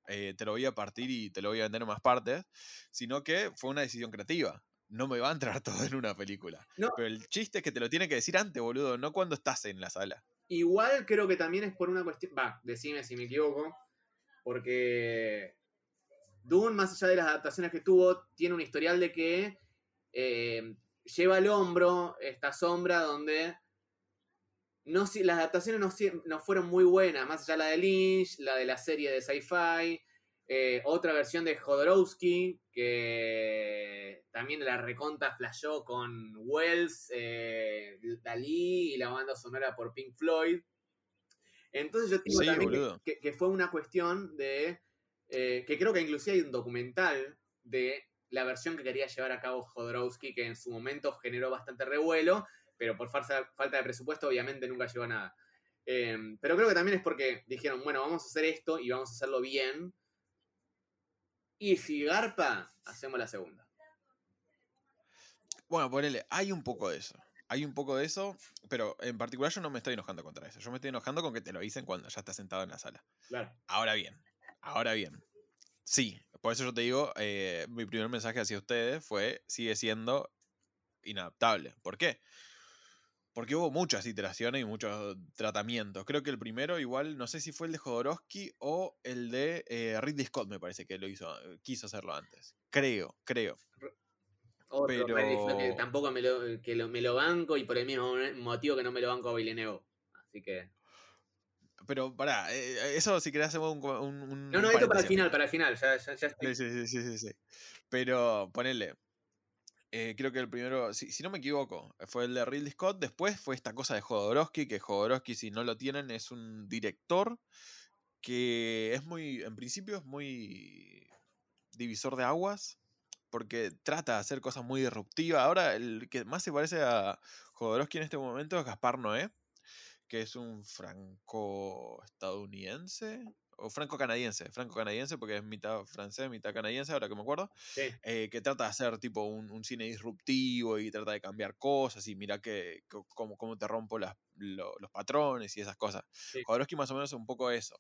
eh, te lo voy a partir y te lo voy a vender en más partes, sino que fue una decisión creativa. No me va a entrar todo en una película. No. Pero el chiste es que te lo tiene que decir antes, boludo, no cuando estás en la sala. Igual creo que también es por una cuestión. Va, decime si me equivoco. Porque Dune, más allá de las adaptaciones que tuvo, tiene un historial de que eh, lleva al hombro esta sombra donde no, si- las adaptaciones no, no fueron muy buenas, más allá la de Lynch, la de la serie de sci-fi, eh, otra versión de Jodorowsky, que también la reconta flashó con Wells, eh, Dalí y la banda sonora por Pink Floyd. Entonces yo digo Sí, también que, que- fue una cuestión de, eh, que creo que inclusive hay un documental de la versión que quería llevar a cabo Jodorowsky, que en su momento generó bastante revuelo, pero por falta, falta de presupuesto obviamente nunca llegó a nada. Eh, pero creo que también es porque dijeron, bueno, vamos a hacer esto y vamos a hacerlo bien. Y si garpa, hacemos la segunda. Bueno, ponele, hay un poco de eso. Hay un poco de eso, pero en particular yo no me estoy enojando contra eso. Yo me estoy enojando con que te lo dicen cuando ya estás sentado en la sala. Claro. Ahora bien, ahora bien. Sí, por eso yo te digo, eh, mi primer mensaje hacia ustedes fue, sigue siendo inadaptable. ¿Por qué? Porque hubo muchas iteraciones y muchos tratamientos. Creo que el primero, igual, no sé si fue el de Jodorowsky o el de eh, Ridley Scott, me parece que lo hizo, quiso hacerlo antes. Creo, creo. Otro Pero- que tampoco me lo, que lo- me lo banco y por el mismo motivo que no me lo banco a Villeneuve. Así que. Pero pará, eh, eso si querés hacemos un... un, un No, no, esto para el final, para el final. Ya, ya, ya estoy. Sí, sí, sí, sí, sí, sí. Pero ponele. Eh, creo que el primero, si, si no me equivoco, fue el de Ridley Scott. Después fue esta cosa de Jodorowsky, que Jodorowsky, si no lo tienen, es un director que es muy, en principio es muy divisor de aguas, porque trata de hacer cosas muy disruptivas. Ahora, el que más se parece a Jodorowsky en este momento es Gaspar Noé, que es un franco-estadounidense, o franco-canadiense, franco-canadiense, porque es mitad francés, mitad canadiense, ahora que me acuerdo, Sí. eh, que trata de hacer tipo un, un cine disruptivo y trata de cambiar cosas y mira que, cómo, cómo te rompo las- lo- los patrones y esas cosas. Sí. Jodorowsky más o menos es un poco eso.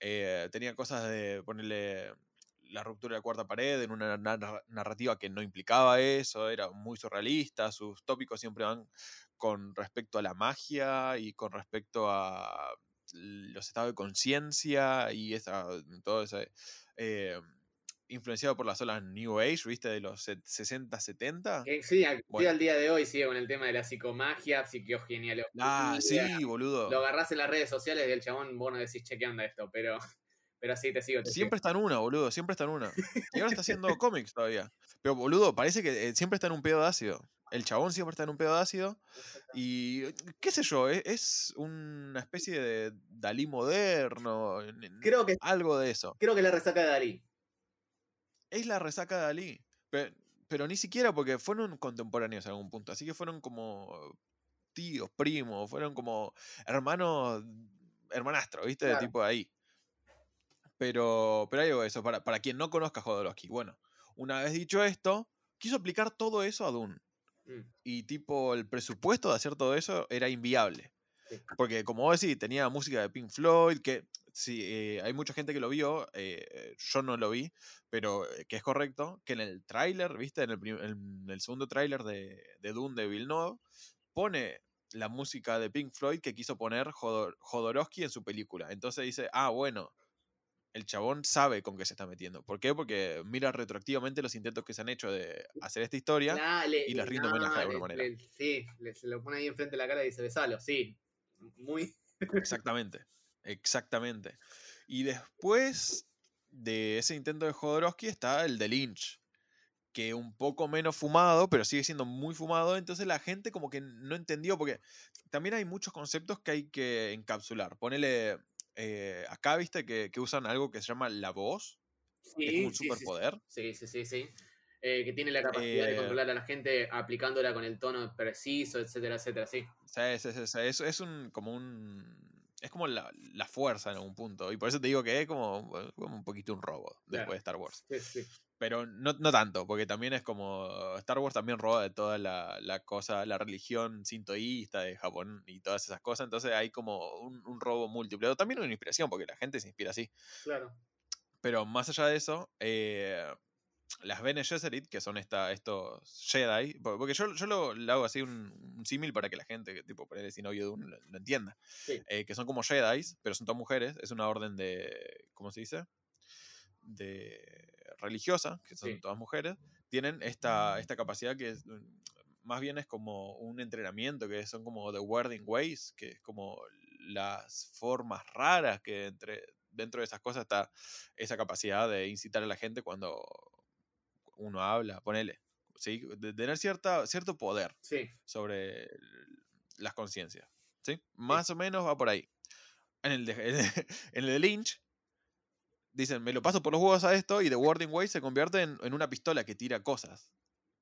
Eh, tenía cosas de ponerle la ruptura de la cuarta pared en una narra- narrativa que no implicaba eso, era muy surrealista, sus tópicos siempre van con respecto a la magia y con respecto a los estados de conciencia y esa, todo ese... eh, influenciado por las olas New Age, ¿viste? De los set- 60, 70. Que sí, al, Bueno. día de hoy sigue con el tema de la psicomagia, psicogenealogía. Ah, sí, boludo. Lo agarrás en las redes sociales del chabón, vos no decís, che, ¿qué onda esto? Pero, pero sí, te sigo. Te Siempre está en una, boludo, siempre está en una. Y ahora está haciendo cómics todavía. Pero, boludo, parece que eh, siempre está en un pedo de ácido. El chabón siempre está en un pedo de ácido. Y, eh, qué sé yo, e- es una especie de Dalí moderno. Creo que, Algo de eso. creo que la resaca de Dalí. Es la resaca de Dalí. Pero, pero ni siquiera porque fueron contemporáneos en algún punto. Así que fueron como tíos, primos, fueron como hermanos, hermanastros, ¿viste? Claro. De tipo ahí. Pero, pero hay algo de eso, para, para quien no conozca a Jodorowsky. Bueno, una vez dicho esto, quiso aplicar todo eso a Dune. Mm, Y tipo, el presupuesto de hacer todo eso era inviable. Sí. Porque como vos decís, tenía música de Pink Floyd, que sí, eh, hay mucha gente que lo vio, eh, yo no lo vi, pero eh, que es correcto, que en el tráiler, ¿viste? En el, en el segundo tráiler de, de Dune de Villeneuve, pone la música de Pink Floyd que quiso poner Jodor- Jodorowsky en su película. Entonces dice, ah, bueno, el chabón sabe con qué se está metiendo. ¿Por qué? Porque mira retroactivamente los intentos que se han hecho de hacer esta historia. Nah, le- y les rinde homenaje de nah, alguna manera. le- sí, le- se lo pone ahí enfrente de la cara y dice, besalo, sí. Muy. Exactamente, exactamente. Y después de ese intento de Jodorowsky está el de Lynch, que un poco menos fumado, pero sigue siendo muy fumado. Entonces la gente como que no entendió, porque también hay muchos conceptos que hay que encapsular. Ponele, eh, acá viste que, que usan algo que se llama la voz, que es un Sí, sí, sí, superpoder. Sí, sí, sí, sí. Eh, que tiene la capacidad de Eh, controlar a la gente aplicándola con el tono preciso, etcétera, etcétera, sí. Sí, sí, sí, sí, Es, es un, como un... Es como la, la fuerza en algún punto. Y por eso te digo que es como, como un poquito un robo después Claro. de Star Wars. Sí, sí. Pero no, no tanto, porque también es como. Star Wars también roba de toda la, la cosa, la religión sintoísta de Japón y todas esas cosas. Entonces hay como un, un robo múltiple. O también una inspiración, porque la gente se inspira así. Claro. Pero más allá de eso, eh, las Bene Gesserit, que son esta, estos Jedi, po- porque yo, yo lo, lo hago así un, un símil para que la gente, que tipo, por ahí sin oído de uno, lo, lo entienda. Sí. Eh, que son como Jedi, pero son todas mujeres, es una orden de, ¿cómo se dice? De religiosa, que son Sí. todas mujeres, tienen esta, esta capacidad que es, mm, más bien es como un entrenamiento, que son como the wording ways, que es como las formas raras que entre, dentro de esas cosas está esa capacidad de incitar a la gente cuando uno habla, ponele, ¿sí? De tener cierta, cierto poder Sí. sobre las conciencias, ¿sí? Más o menos va por ahí. En el de, en el de Lynch, dicen, me lo paso por los huevos a esto y The Wording Way se convierte en, en una pistola que tira cosas.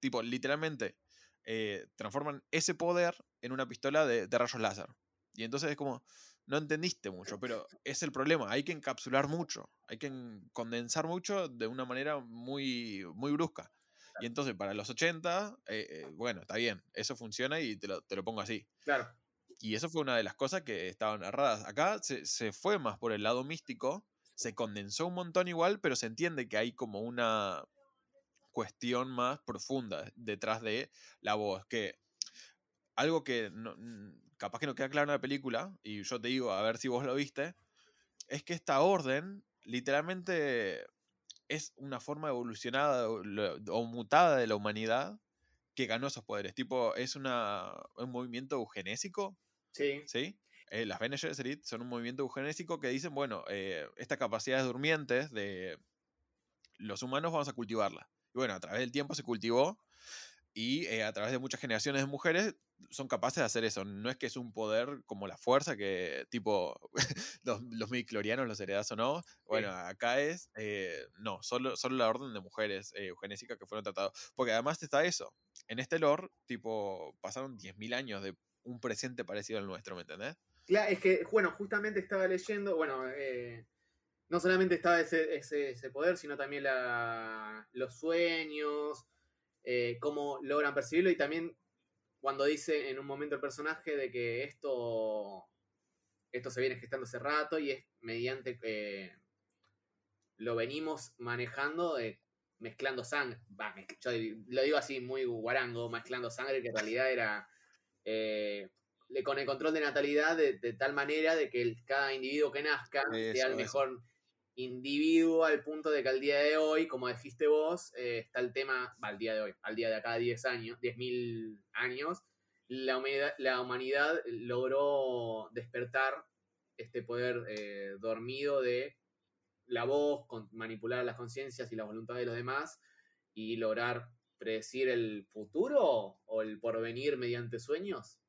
Tipo, literalmente, eh, transforman ese poder en una pistola de, de rayos láser. Y entonces es como, no entendiste mucho, pero es el problema, hay que encapsular mucho, hay que en- condensar mucho de una manera muy, muy brusca. Y entonces para los 80, eh, eh, bueno, está bien, eso funciona y te lo, te lo pongo así. Claro. Y eso fue una de las cosas que estaban narradas. Acá se, se fue más por el lado místico, se condensó un montón igual, pero se entiende que hay como una cuestión más profunda detrás de la voz. Que algo que no- capaz que no queda claro en la película, y yo te digo, a ver si vos lo viste, es que esta orden literalmente es una forma evolucionada o mutada de la humanidad que ganó esos poderes. Tipo, es una, un movimiento eugenésico, Sí. ¿sí? Eh, las Bene Gesserit son un movimiento eugenésico que dicen, bueno, eh, estas capacidades durmientes de los humanos vamos a cultivarla. Y bueno, a través del tiempo se cultivó y eh, a través de muchas generaciones de mujeres son capaces de hacer eso. No es que es un poder como la fuerza que tipo los, los los heredas o no. Bueno, acá es, eh, no, solo, solo la orden de mujeres eh, eugenésicas que fueron tratadas. Porque además está eso. En este lore, tipo, pasaron 10.000 años de un presente parecido al nuestro, ¿me entendés? Claro, es que, bueno, justamente estaba leyendo, bueno, eh, no solamente estaba ese, ese, poder, sino también la, los sueños, eh, cómo logran percibirlo y también cuando dice en un momento el personaje de que esto, esto se viene gestando hace rato y es mediante, eh, lo venimos manejando mezclando sangre, mezc- yo lo digo así muy guarango, mezclando sangre que en realidad era... le- con el control de natalidad de, de tal manera de que el- cada individuo que nazca sea el eso. mejor individuo al punto de que al día de hoy, como dijiste vos, eh, está el tema, va, al día de hoy, al día de acá 10 años, 10.000 años, la humanidad, la humanidad logró despertar este poder eh, dormido de la voz, con- manipular las conciencias y la voluntad de los demás y lograr predecir el futuro o el porvenir mediante sueños.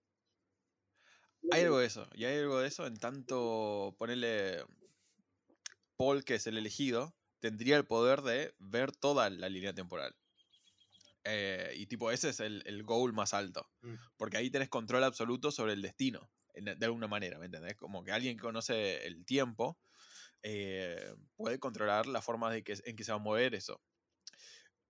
Hay algo de eso, y hay algo de eso en tanto ponerle Paul, que es el elegido, tendría el poder de ver toda la línea temporal. Eh, y tipo, ese es el, el goal más alto. Mm. Porque ahí tenés control absoluto sobre el destino, de alguna manera, ¿me entendés? Como que alguien que conoce el tiempo eh, puede controlar la forma de que, en que se va a mover eso.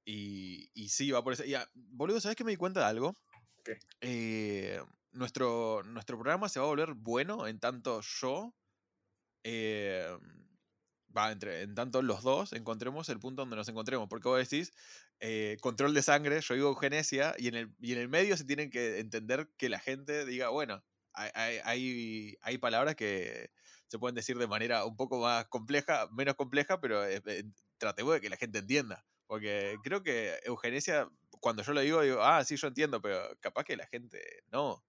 Y, y sí, va por eso. Y, ah, boludo, ¿sabes que me di cuenta de algo? ¿Qué? Eh, nuestro, nuestro programa se va a volver bueno en tanto yo, eh, va, entre, en tanto los dos encontremos el punto donde nos encontremos. Porque vos decís, eh, control de sangre, yo digo eugenesia, y en, el, y en el medio se tienen que entender que la gente diga, bueno, hay, hay, palabras que se pueden decir de manera un poco más compleja, menos compleja, pero eh, eh, tratemos de que la gente entienda. Porque creo que eugenesia, cuando yo lo digo, digo, ah, sí, yo entiendo, pero capaz que la gente no.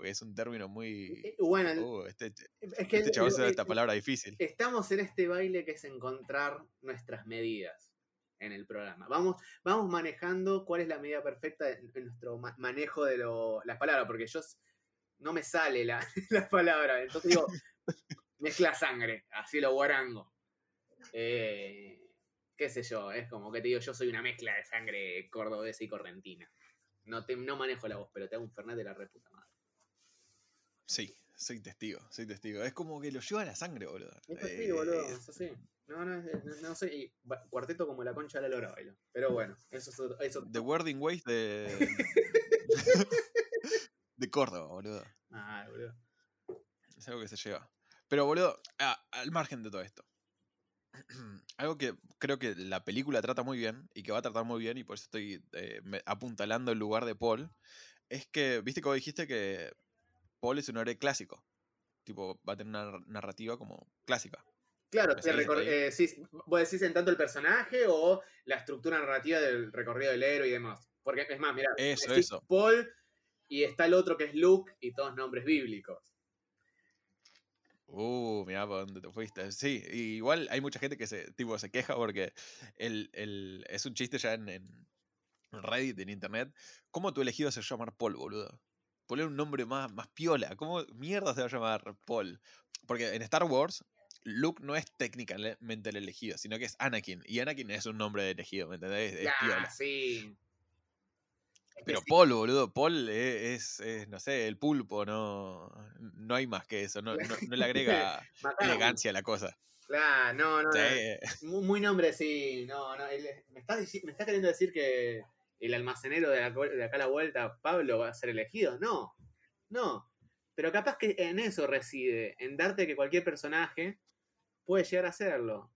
Porque es un término muy. Eh, Bueno, "Uh, este, es que este esta palabra difícil. estamos en este baile que es encontrar nuestras medidas en el programa. Vamos, vamos manejando cuál es la medida perfecta en nuestro ma- manejo de lo- las palabras, porque yo no me sale la, la palabra. Entonces digo, mezcla sangre, así lo guarango. Eh, qué sé yo, es como que te digo, yo soy una mezcla de sangre cordobesa y correntina. No, te, no manejo la voz, pero te hago un fernet de la reputa. Sí, soy testigo, soy testigo. Es como que lo lleva a la sangre, boludo. Es testigo, boludo, Eh, es así. No, no, no, no soy cuarteto como la concha de la lora bailo. Pero bueno, eso es otro- eso. The Wording Ways de. de Córdoba, boludo. Ah, boludo. Es algo que se lleva. Pero, boludo, al margen de todo esto. algo que creo que la película trata muy bien y que va a tratar muy bien, y por eso estoy eh, apuntalando el lugar de Paul, es que, viste vos dijiste que Paul es un héroe clásico. Tipo, va a tener una narrativa como clásica. Claro, ¿Me te eh, sí, vos decís en tanto el personaje o la estructura narrativa del recorrido del héroe y demás. Porque es más, mira, Eso. Paul y está el otro que es Luke y todos nombres bíblicos. Uh, mirá por dónde te fuiste. Sí, igual hay mucha gente que se, tipo, se queja porque el, el- es un chiste ya en, en Reddit, en internet. ¿Cómo tu elegido se llama Paul, boludo? Poner un nombre más, más piola. ¿Cómo mierda se va a llamar Paul? Porque en Star Wars, Luke no es técnicamente el elegido, sino que es Anakin. Y Anakin es un nombre de elegido, ¿me entendés? Es Ya, piola. sí. Es Pero sí, Paul, boludo, Paul es, es, no sé, el pulpo, no, no hay más que eso, no, no, no le agrega elegancia a la cosa. Claro, no, no. Sí. Muy, muy nombre, sí. No, no. me, estás, me estás queriendo decir que el almacenero de, la de acá a la vuelta, Pablo, va a ser elegido. No, no. Pero capaz que en eso reside, en darte que cualquier personaje puede llegar a serlo.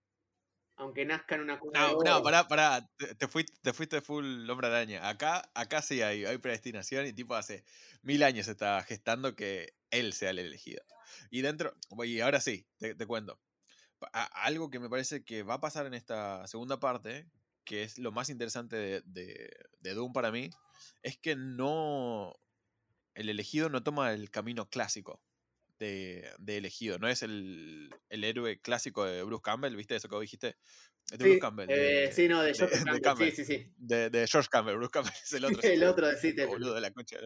Aunque nazca en una cuna de No, no, pará, pará. Te, te fuiste, te fuiste full hombre araña. Acá, acá sí hay, hay predestinación y tipo hace mil años se está gestando que él sea el elegido. Y dentro, y ahora sí, te, te cuento. A- algo que me parece que va a pasar en esta segunda parte, que es lo más interesante de, de, de Doom para mí, es que no. El elegido no toma el camino clásico de, de elegido. No es el, el héroe clásico de Bruce Campbell, ¿viste eso que vos dijiste? De Sí, Bruce Campbell. eh, sí, no, de, George Campbell, Campbell. Sí, sí, sí. de, George Campbell. Bruce Campbell es el otro. El sí, otro, sí, te- boludo de la concha.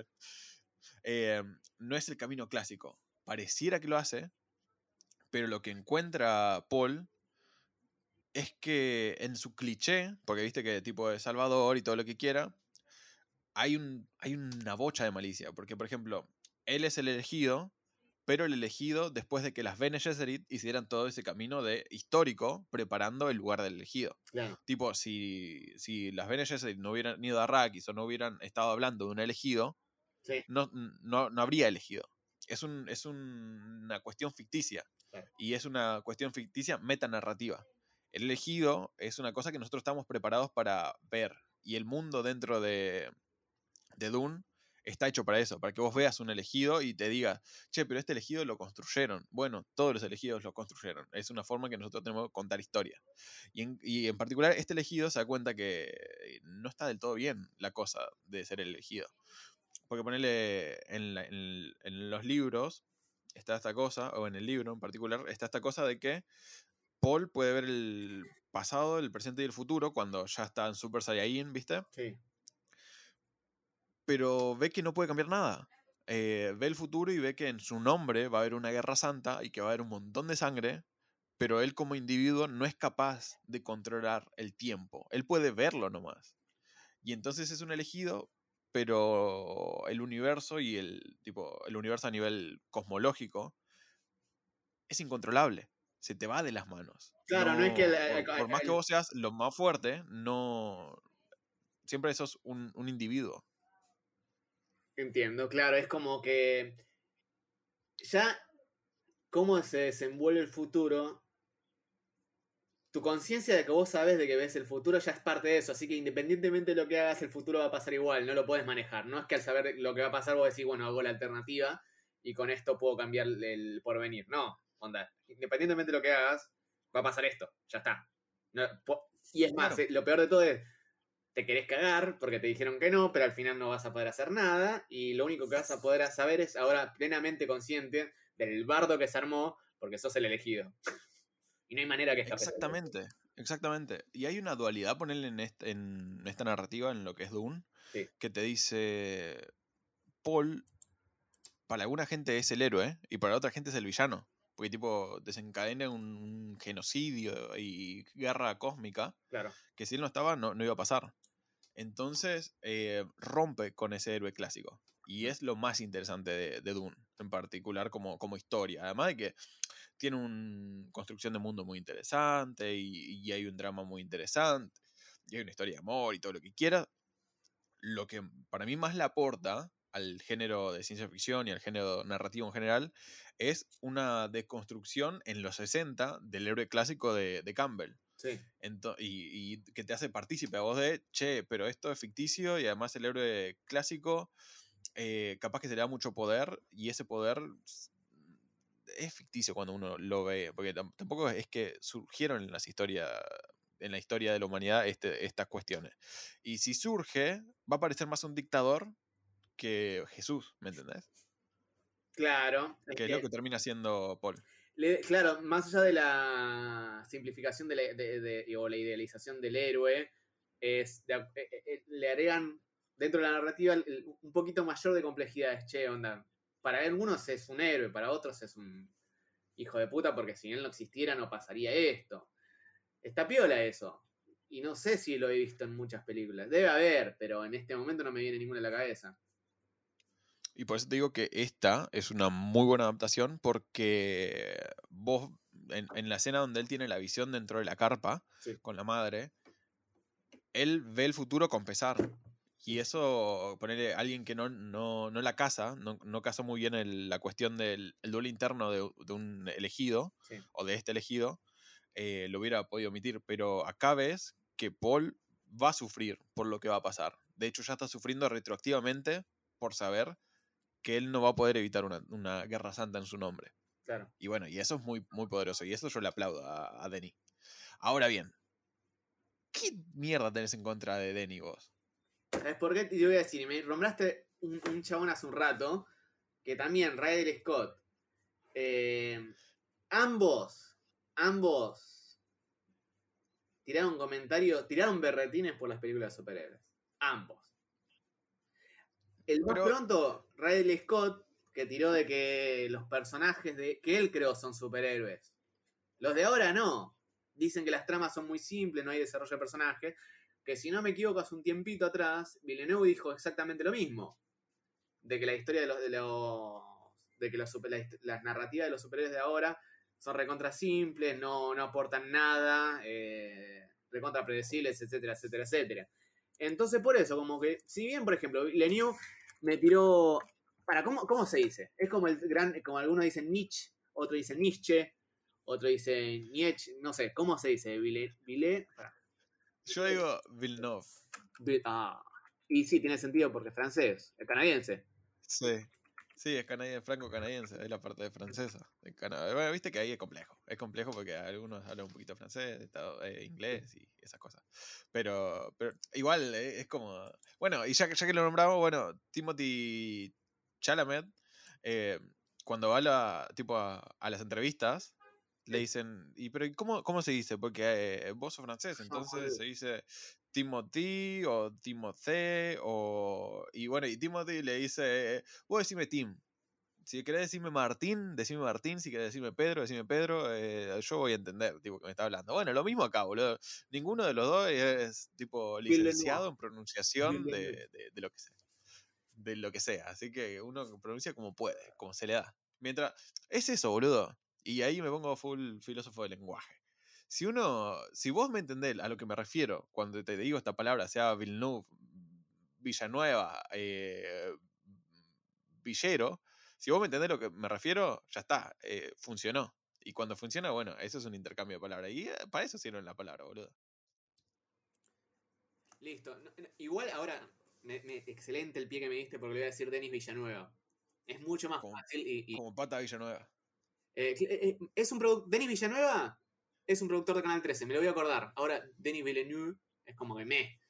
Eh, no es el camino clásico. Pareciera que lo hace, pero lo que encuentra Paul es que en su cliché, porque viste que tipo de Salvador y todo lo que quiera, hay, un, hay una bocha de malicia. Porque, por ejemplo, él es el elegido, pero el elegido después de que las Bene Gesserit hicieran todo ese camino de histórico preparando el lugar del elegido. Claro. Tipo, si, si las Bene Gesserit no hubieran ido a Arrakis o no hubieran estado hablando de un elegido, Sí. no, no, no habría elegido. Es, un, es un- una cuestión ficticia. Claro. Y es una cuestión ficticia metanarrativa. El elegido es una cosa que nosotros estamos preparados para ver. Y el mundo dentro de, de Dune está hecho para eso, para que vos veas un elegido y te digas, che, pero este elegido lo construyeron. Bueno, todos los elegidos lo construyeron. Es una forma que nosotros tenemos que contar historia. Y en, y en particular, este elegido se da cuenta que no está del todo bien la cosa de ser elegido. Porque ponerle en los libros está esta cosa, o en el libro en particular, está esta cosa de que Paul puede ver el pasado, el presente y el futuro cuando ya está en Super Saiyajin, ¿viste? Sí. pero ve que no puede cambiar nada. Eh, ve el futuro y ve que en su nombre va a haber una guerra santa y que va a haber un montón de sangre, pero él como individuo no es capaz de controlar el tiempo. Él puede verlo nomás. Y entonces es un elegido, pero el universo y el tipo el universo a nivel cosmológico es incontrolable. Se te va de las manos. Claro, no es que la- por, por más que vos seas lo más fuerte, no siempre sos un, un individuo. Entiendo, claro, es como que ya cómo se desenvuelve el futuro, tu conciencia de que vos sabes de que ves el futuro ya es parte de eso, así que independientemente de lo que hagas, el futuro va a pasar igual, no lo puedes manejar. No es que al saber lo que va a pasar vos decís, bueno, hago la alternativa y con esto puedo cambiar el porvenir. No, onda, independientemente de lo que hagas, va a pasar esto, ya está. No, y es más, Claro. eh, lo peor de todo es, te querés cagar porque te dijeron que no, pero al final no vas a poder hacer nada y lo único que vas a poder saber es ahora plenamente consciente del bardo que se armó porque sos el elegido. Y no hay manera que escapes. Exactamente, exactamente. Y hay una dualidad, ponerle en, este- en esta narrativa, en lo que es Dune, Sí. que te dice, Paul, para alguna gente es el héroe y para otra gente es el villano. Porque tipo desencadena un, un genocidio y guerra cósmica Claro. que si él no estaba no, no iba a pasar. Entonces eh, rompe con ese héroe clásico. Y es lo más interesante de, de Dune, en particular como, como historia. Además de que tiene una construcción de mundo muy interesante y, y hay un drama muy interesante y hay una historia de amor y todo lo que quiera. Lo que para mí más le aporta al género de ciencia ficción y al género narrativo en general es una deconstrucción en los 60 del héroe clásico de, de Campbell. Sí. Y, y que te hace partícipe a vos de, che, pero esto es ficticio y además el héroe clásico eh, capaz que se le da mucho poder y ese poder es ficticio cuando uno lo ve, porque tam- tampoco es que surgieron en las historias en la historia de la humanidad este, estas cuestiones. Y si surge, va a parecer más un dictador que Jesús, ¿me entendés? Claro. es Que es lo que termina siendo Paul. Le- claro, más allá de la simplificación de la- de- de- o la idealización del héroe, es eh, eh, le agregan dentro de la narrativa un poquito mayor de complejidad. Es, che, onda, para algunos es un héroe, para otros es un hijo de puta, porque si él no existiera no pasaría esto. Está piola eso. Y no sé si lo he visto en muchas películas. Debe haber, pero en este momento no me viene ninguna a la cabeza. Y por eso te digo que esta es una muy buena adaptación porque vos, en, en la escena donde él tiene la visión dentro de la carpa Sí. con la madre, él ve el futuro con pesar. Y eso, ponerle a alguien que no, no, no la casa, no, no casó muy bien el- la cuestión del el duelo interno de, de un elegido, Sí. o de este elegido, eh, lo hubiera podido omitir. Pero acá ves que Paul va a sufrir por lo que va a pasar. De hecho, ya está sufriendo retroactivamente por saber que él no va a poder evitar una, una guerra santa en su nombre. Claro. Y bueno, y eso es muy, muy poderoso. Y eso yo le aplaudo a, a Denny. Ahora bien, ¿qué mierda tenés en contra de Denny vos? ¿Sabes por qué? Te voy a decir, me nombraste un, un chabón hace un rato, que también, Ridley Scott. eh, ambos, ambos tiraron comentarios, tiraron berretines por las películas de superhéroes. Ambos. El más Pero- pronto, Ridley Scott, que tiró de que los personajes que él creó son superhéroes. Los de ahora no. Dicen que las tramas son muy simples, no hay desarrollo de personajes que si no me equivoco, hace un tiempito atrás, Villeneuve dijo exactamente lo mismo. De que la historia de los. De, los, de que la las narrativas de los superhéroes de ahora son recontra simples, no, no aportan nada, eh, recontra predecibles, etcétera, etcétera, etcétera. Entonces, por eso, como que, si bien, por ejemplo, Villeneuve me tiró. Para, ¿cómo, ¿Cómo se dice? Es como el gran. Como algunos dicen Nietzsche, otros dicen Nietzsche, otro dice Nietzsche, no sé, ¿cómo se dice? Ville, Ville, pará. Yo digo Villeneuve. Vi- Ah, y sí, tiene sentido porque es francés, es canadiense. Sí. Sí, es canadiense, franco-canadiense, es la parte de francesa. de Canadá. Bueno, viste que ahí es complejo. Es complejo porque algunos hablan un poquito francés, estado- eh, inglés y esas cosas. Pero, pero igual eh, es como. Bueno, y ya, que- ya que lo nombramos, bueno, Timothy Chalamet, eh, cuando va la- tipo a, a las entrevistas, le dicen, ¿y pero ¿y cómo, cómo se dice? Porque eh, vos sos francés, entonces se dice Timothy o Timothée o... Y bueno, y Timothy le dice, vos decime Tim. Si querés decirme Martín, decime Martín. Si querés decirme Pedro, decime Pedro. eh, yo voy a entender, tipo, que me está hablando. Bueno, lo mismo acá, boludo. Ninguno de los dos es, tipo, licenciado en pronunciación de- de lo que sea. De lo que sea. Así que uno pronuncia como puede, como se le da. Mientras... Es eso, boludo. Y ahí me pongo full filósofo del lenguaje. Si uno, si vos me entendés a lo que me refiero cuando te digo esta palabra, sea Villeneuve, Villanueva, eh, Villero, si vos me entendés a lo que me refiero, ya está, eh, funcionó. Y cuando funciona, bueno, eso es un intercambio de palabras. Y eh, para eso sirve la palabra, boludo. Listo. No- no, igual ahora, me- me- excelente el pie que me diste porque le voy a decir Denis Villanueva. Es mucho más Como- fácil y... y- Como pata Villanueva. eh, es un produ- Denis Villanueva es un productor de Canal 13, me lo voy a acordar. Ahora, Denis Villeneuve es como que me...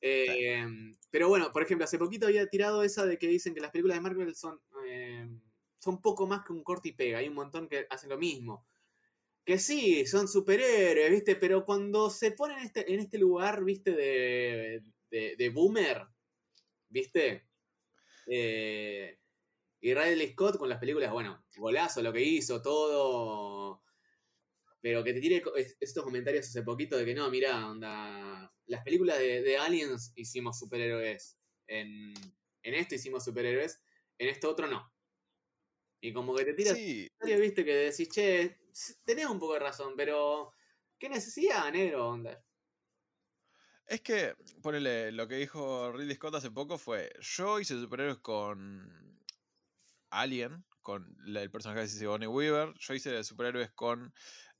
Eh, Pero bueno, por ejemplo, hace poquito había tirado esa de que dicen que las películas de Marvel son, eh, son poco más que un corte y pega. Hay un montón que hacen lo mismo. Que sí, son superhéroes, ¿viste? Pero cuando se ponen en este, en este lugar, ¿viste? De, de, boomer, ¿viste? Eh, y Ridley Scott con las películas, bueno, golazo lo que hizo, todo. Pero que te tire estos comentarios hace poquito de que no, mira, onda. Las películas de, de Aliens hicimos superhéroes. En, en esto hicimos superhéroes. en este otro no. Y como que te tiras, Sí, viste, que decís, che, tenés un poco de razón, pero ¿qué necesidad, negro? Onda. es que, ponele, lo que dijo Ridley Scott hace poco fue, yo hice superhéroes con Alien, con el personaje de Sigourney Weaver, yo hice superhéroes con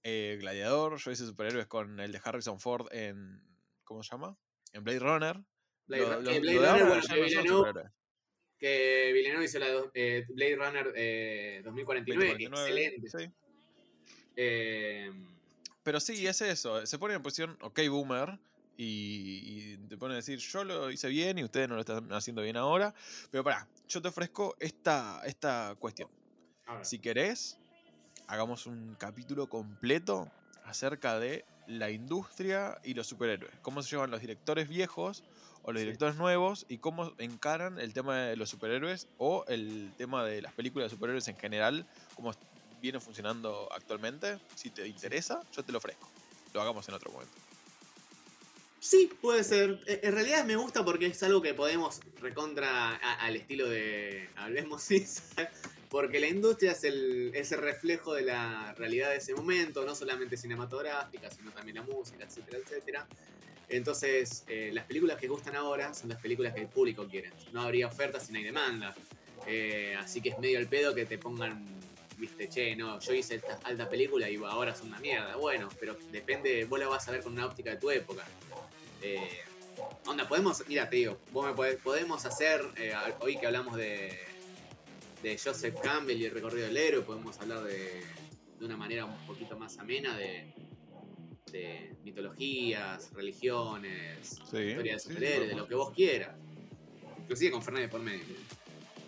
eh, Gladiador, yo hice superhéroes con el de Harrison Ford en, ¿cómo se llama? En Blade Runner. Blade, Lo- lo- Runner, bueno, que Villeneuve, que Villeneuve hizo la do- eh, Blade Runner eh, 2049, que 2049, excelente. sí. Eh, Pero sí, es eso. Se pone en posición, ok, boomer. Y, y te pone a decir, yo lo hice bien y ustedes no lo están haciendo bien ahora. Pero pará, yo te ofrezco esta, esta cuestión. Si querés, hagamos un capítulo completo acerca de la industria y los superhéroes. Cómo se llevan los directores viejos o los Sí. directores nuevos y cómo encaran el tema de los superhéroes o el tema de las películas de superhéroes en general, cómo viene funcionando actualmente. Si te interesa, yo te lo ofrezco. Lo hagamos en otro momento. Sí, puede ser. Eh, En realidad me gusta porque es algo que podemos recontra a- al estilo de Hablemos porque la industria es el, es reflejo de la realidad de ese momento, no solamente cinematográfica, sino también la música, etcétera, etcétera. Entonces, eh, las películas que gustan ahora son las películas que el público quiere. No habría oferta si no hay demanda. Eh, así que es medio el pedo que te pongan, viste, che, no, yo hice esta alta película y ahora son una mierda. Bueno, pero depende, vos la vas a ver con una óptica de tu época. Eh, onda, podemos, mira, te digo, vos me podés- podemos hacer, eh, hoy que hablamos de, de Joseph Campbell y el recorrido del héroe, podemos hablar de, de una manera un poquito más amena de, de mitologías, religiones, Sí, historia de sí, superhéroes, de lo que vos quieras. Inclusive con Fernández por medio.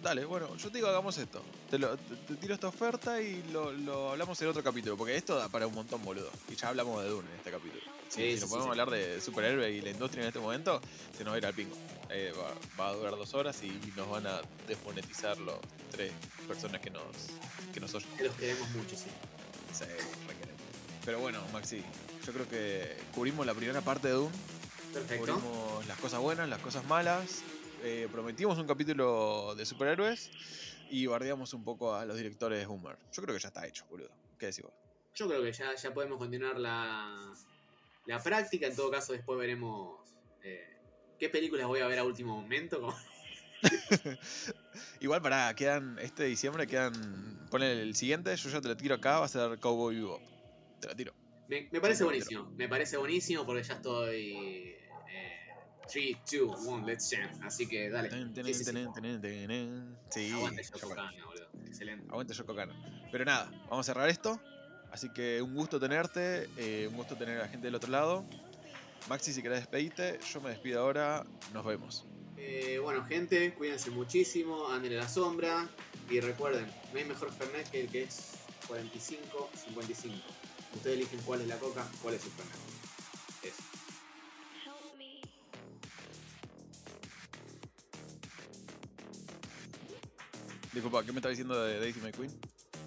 Dale, bueno, yo te digo, hagamos esto. Te, lo- te- te tiro esta oferta y lo, lo hablamos en otro capítulo, porque esto da para un montón, boludo. Y ya hablamos de Dune en este capítulo. Sí, si sí, nos sí, podemos sí. hablar de superhéroe y la industria en este momento, se nos va a ir al pingo. Eh, va, va a durar dos horas y nos van a desmonetizar los tres personas que nos, que nos oyen. Que los queremos mucho, sí. Sí, requeremos. Pero bueno, Maxi, yo creo que cubrimos la primera parte de Dune. Perfecto. Cubrimos las cosas buenas, las cosas malas. Eh, prometimos un capítulo de superhéroes y bardeamos un poco a los directores de Humor. Yo creo que ya está hecho, boludo. ¿Qué decís vos? Yo creo que ya, ya podemos continuar la, la práctica. En todo caso, después veremos eh, qué películas voy a ver a último momento. como- Igual para quedan este diciembre quedan ponle el siguiente, yo ya te lo tiro acá, va a ser Cowboy Bebop. Te lo tiro. Me, me parece buenísimo. Me parece buenísimo porque ya estoy. 3, 2, 1, let's jam. Así que dale. Sí, sí, Aguante Yoko fue. Kanno, boludo. Excelente. Aguante Yoko Kanno. Pero nada, vamos a cerrar esto. Así que un gusto tenerte, eh, un gusto tener a la gente del otro lado. Maxi, si querés despedirte, yo me despido ahora. Nos vemos. Eh, bueno, gente, cuídense muchísimo. Anden en la sombra. Y recuerden, no hay mejor Fernet que el que es 45-55. Ustedes eligen cuál es la coca, cuál es su Fernet. Disculpa, ¿qué me estaba diciendo de Daisy McQueen?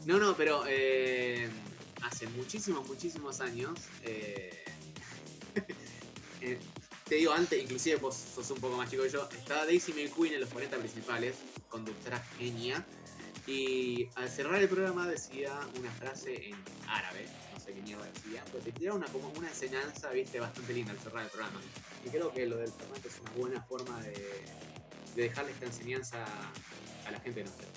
No, no, pero eh, hace muchísimos, muchísimos años. eh, eh, te digo antes, inclusive vos sos un poco más chico que yo. Estaba Daisy May Queen en los 40 principales, conductora genia. Y al cerrar el programa decía una frase en árabe, no sé qué mierda decía, pero te tiraba una, como una enseñanza, viste, bastante linda al cerrar el programa. Y creo que lo del Fernet es una buena forma de, de dejarle esta enseñanza a la gente de nuestra.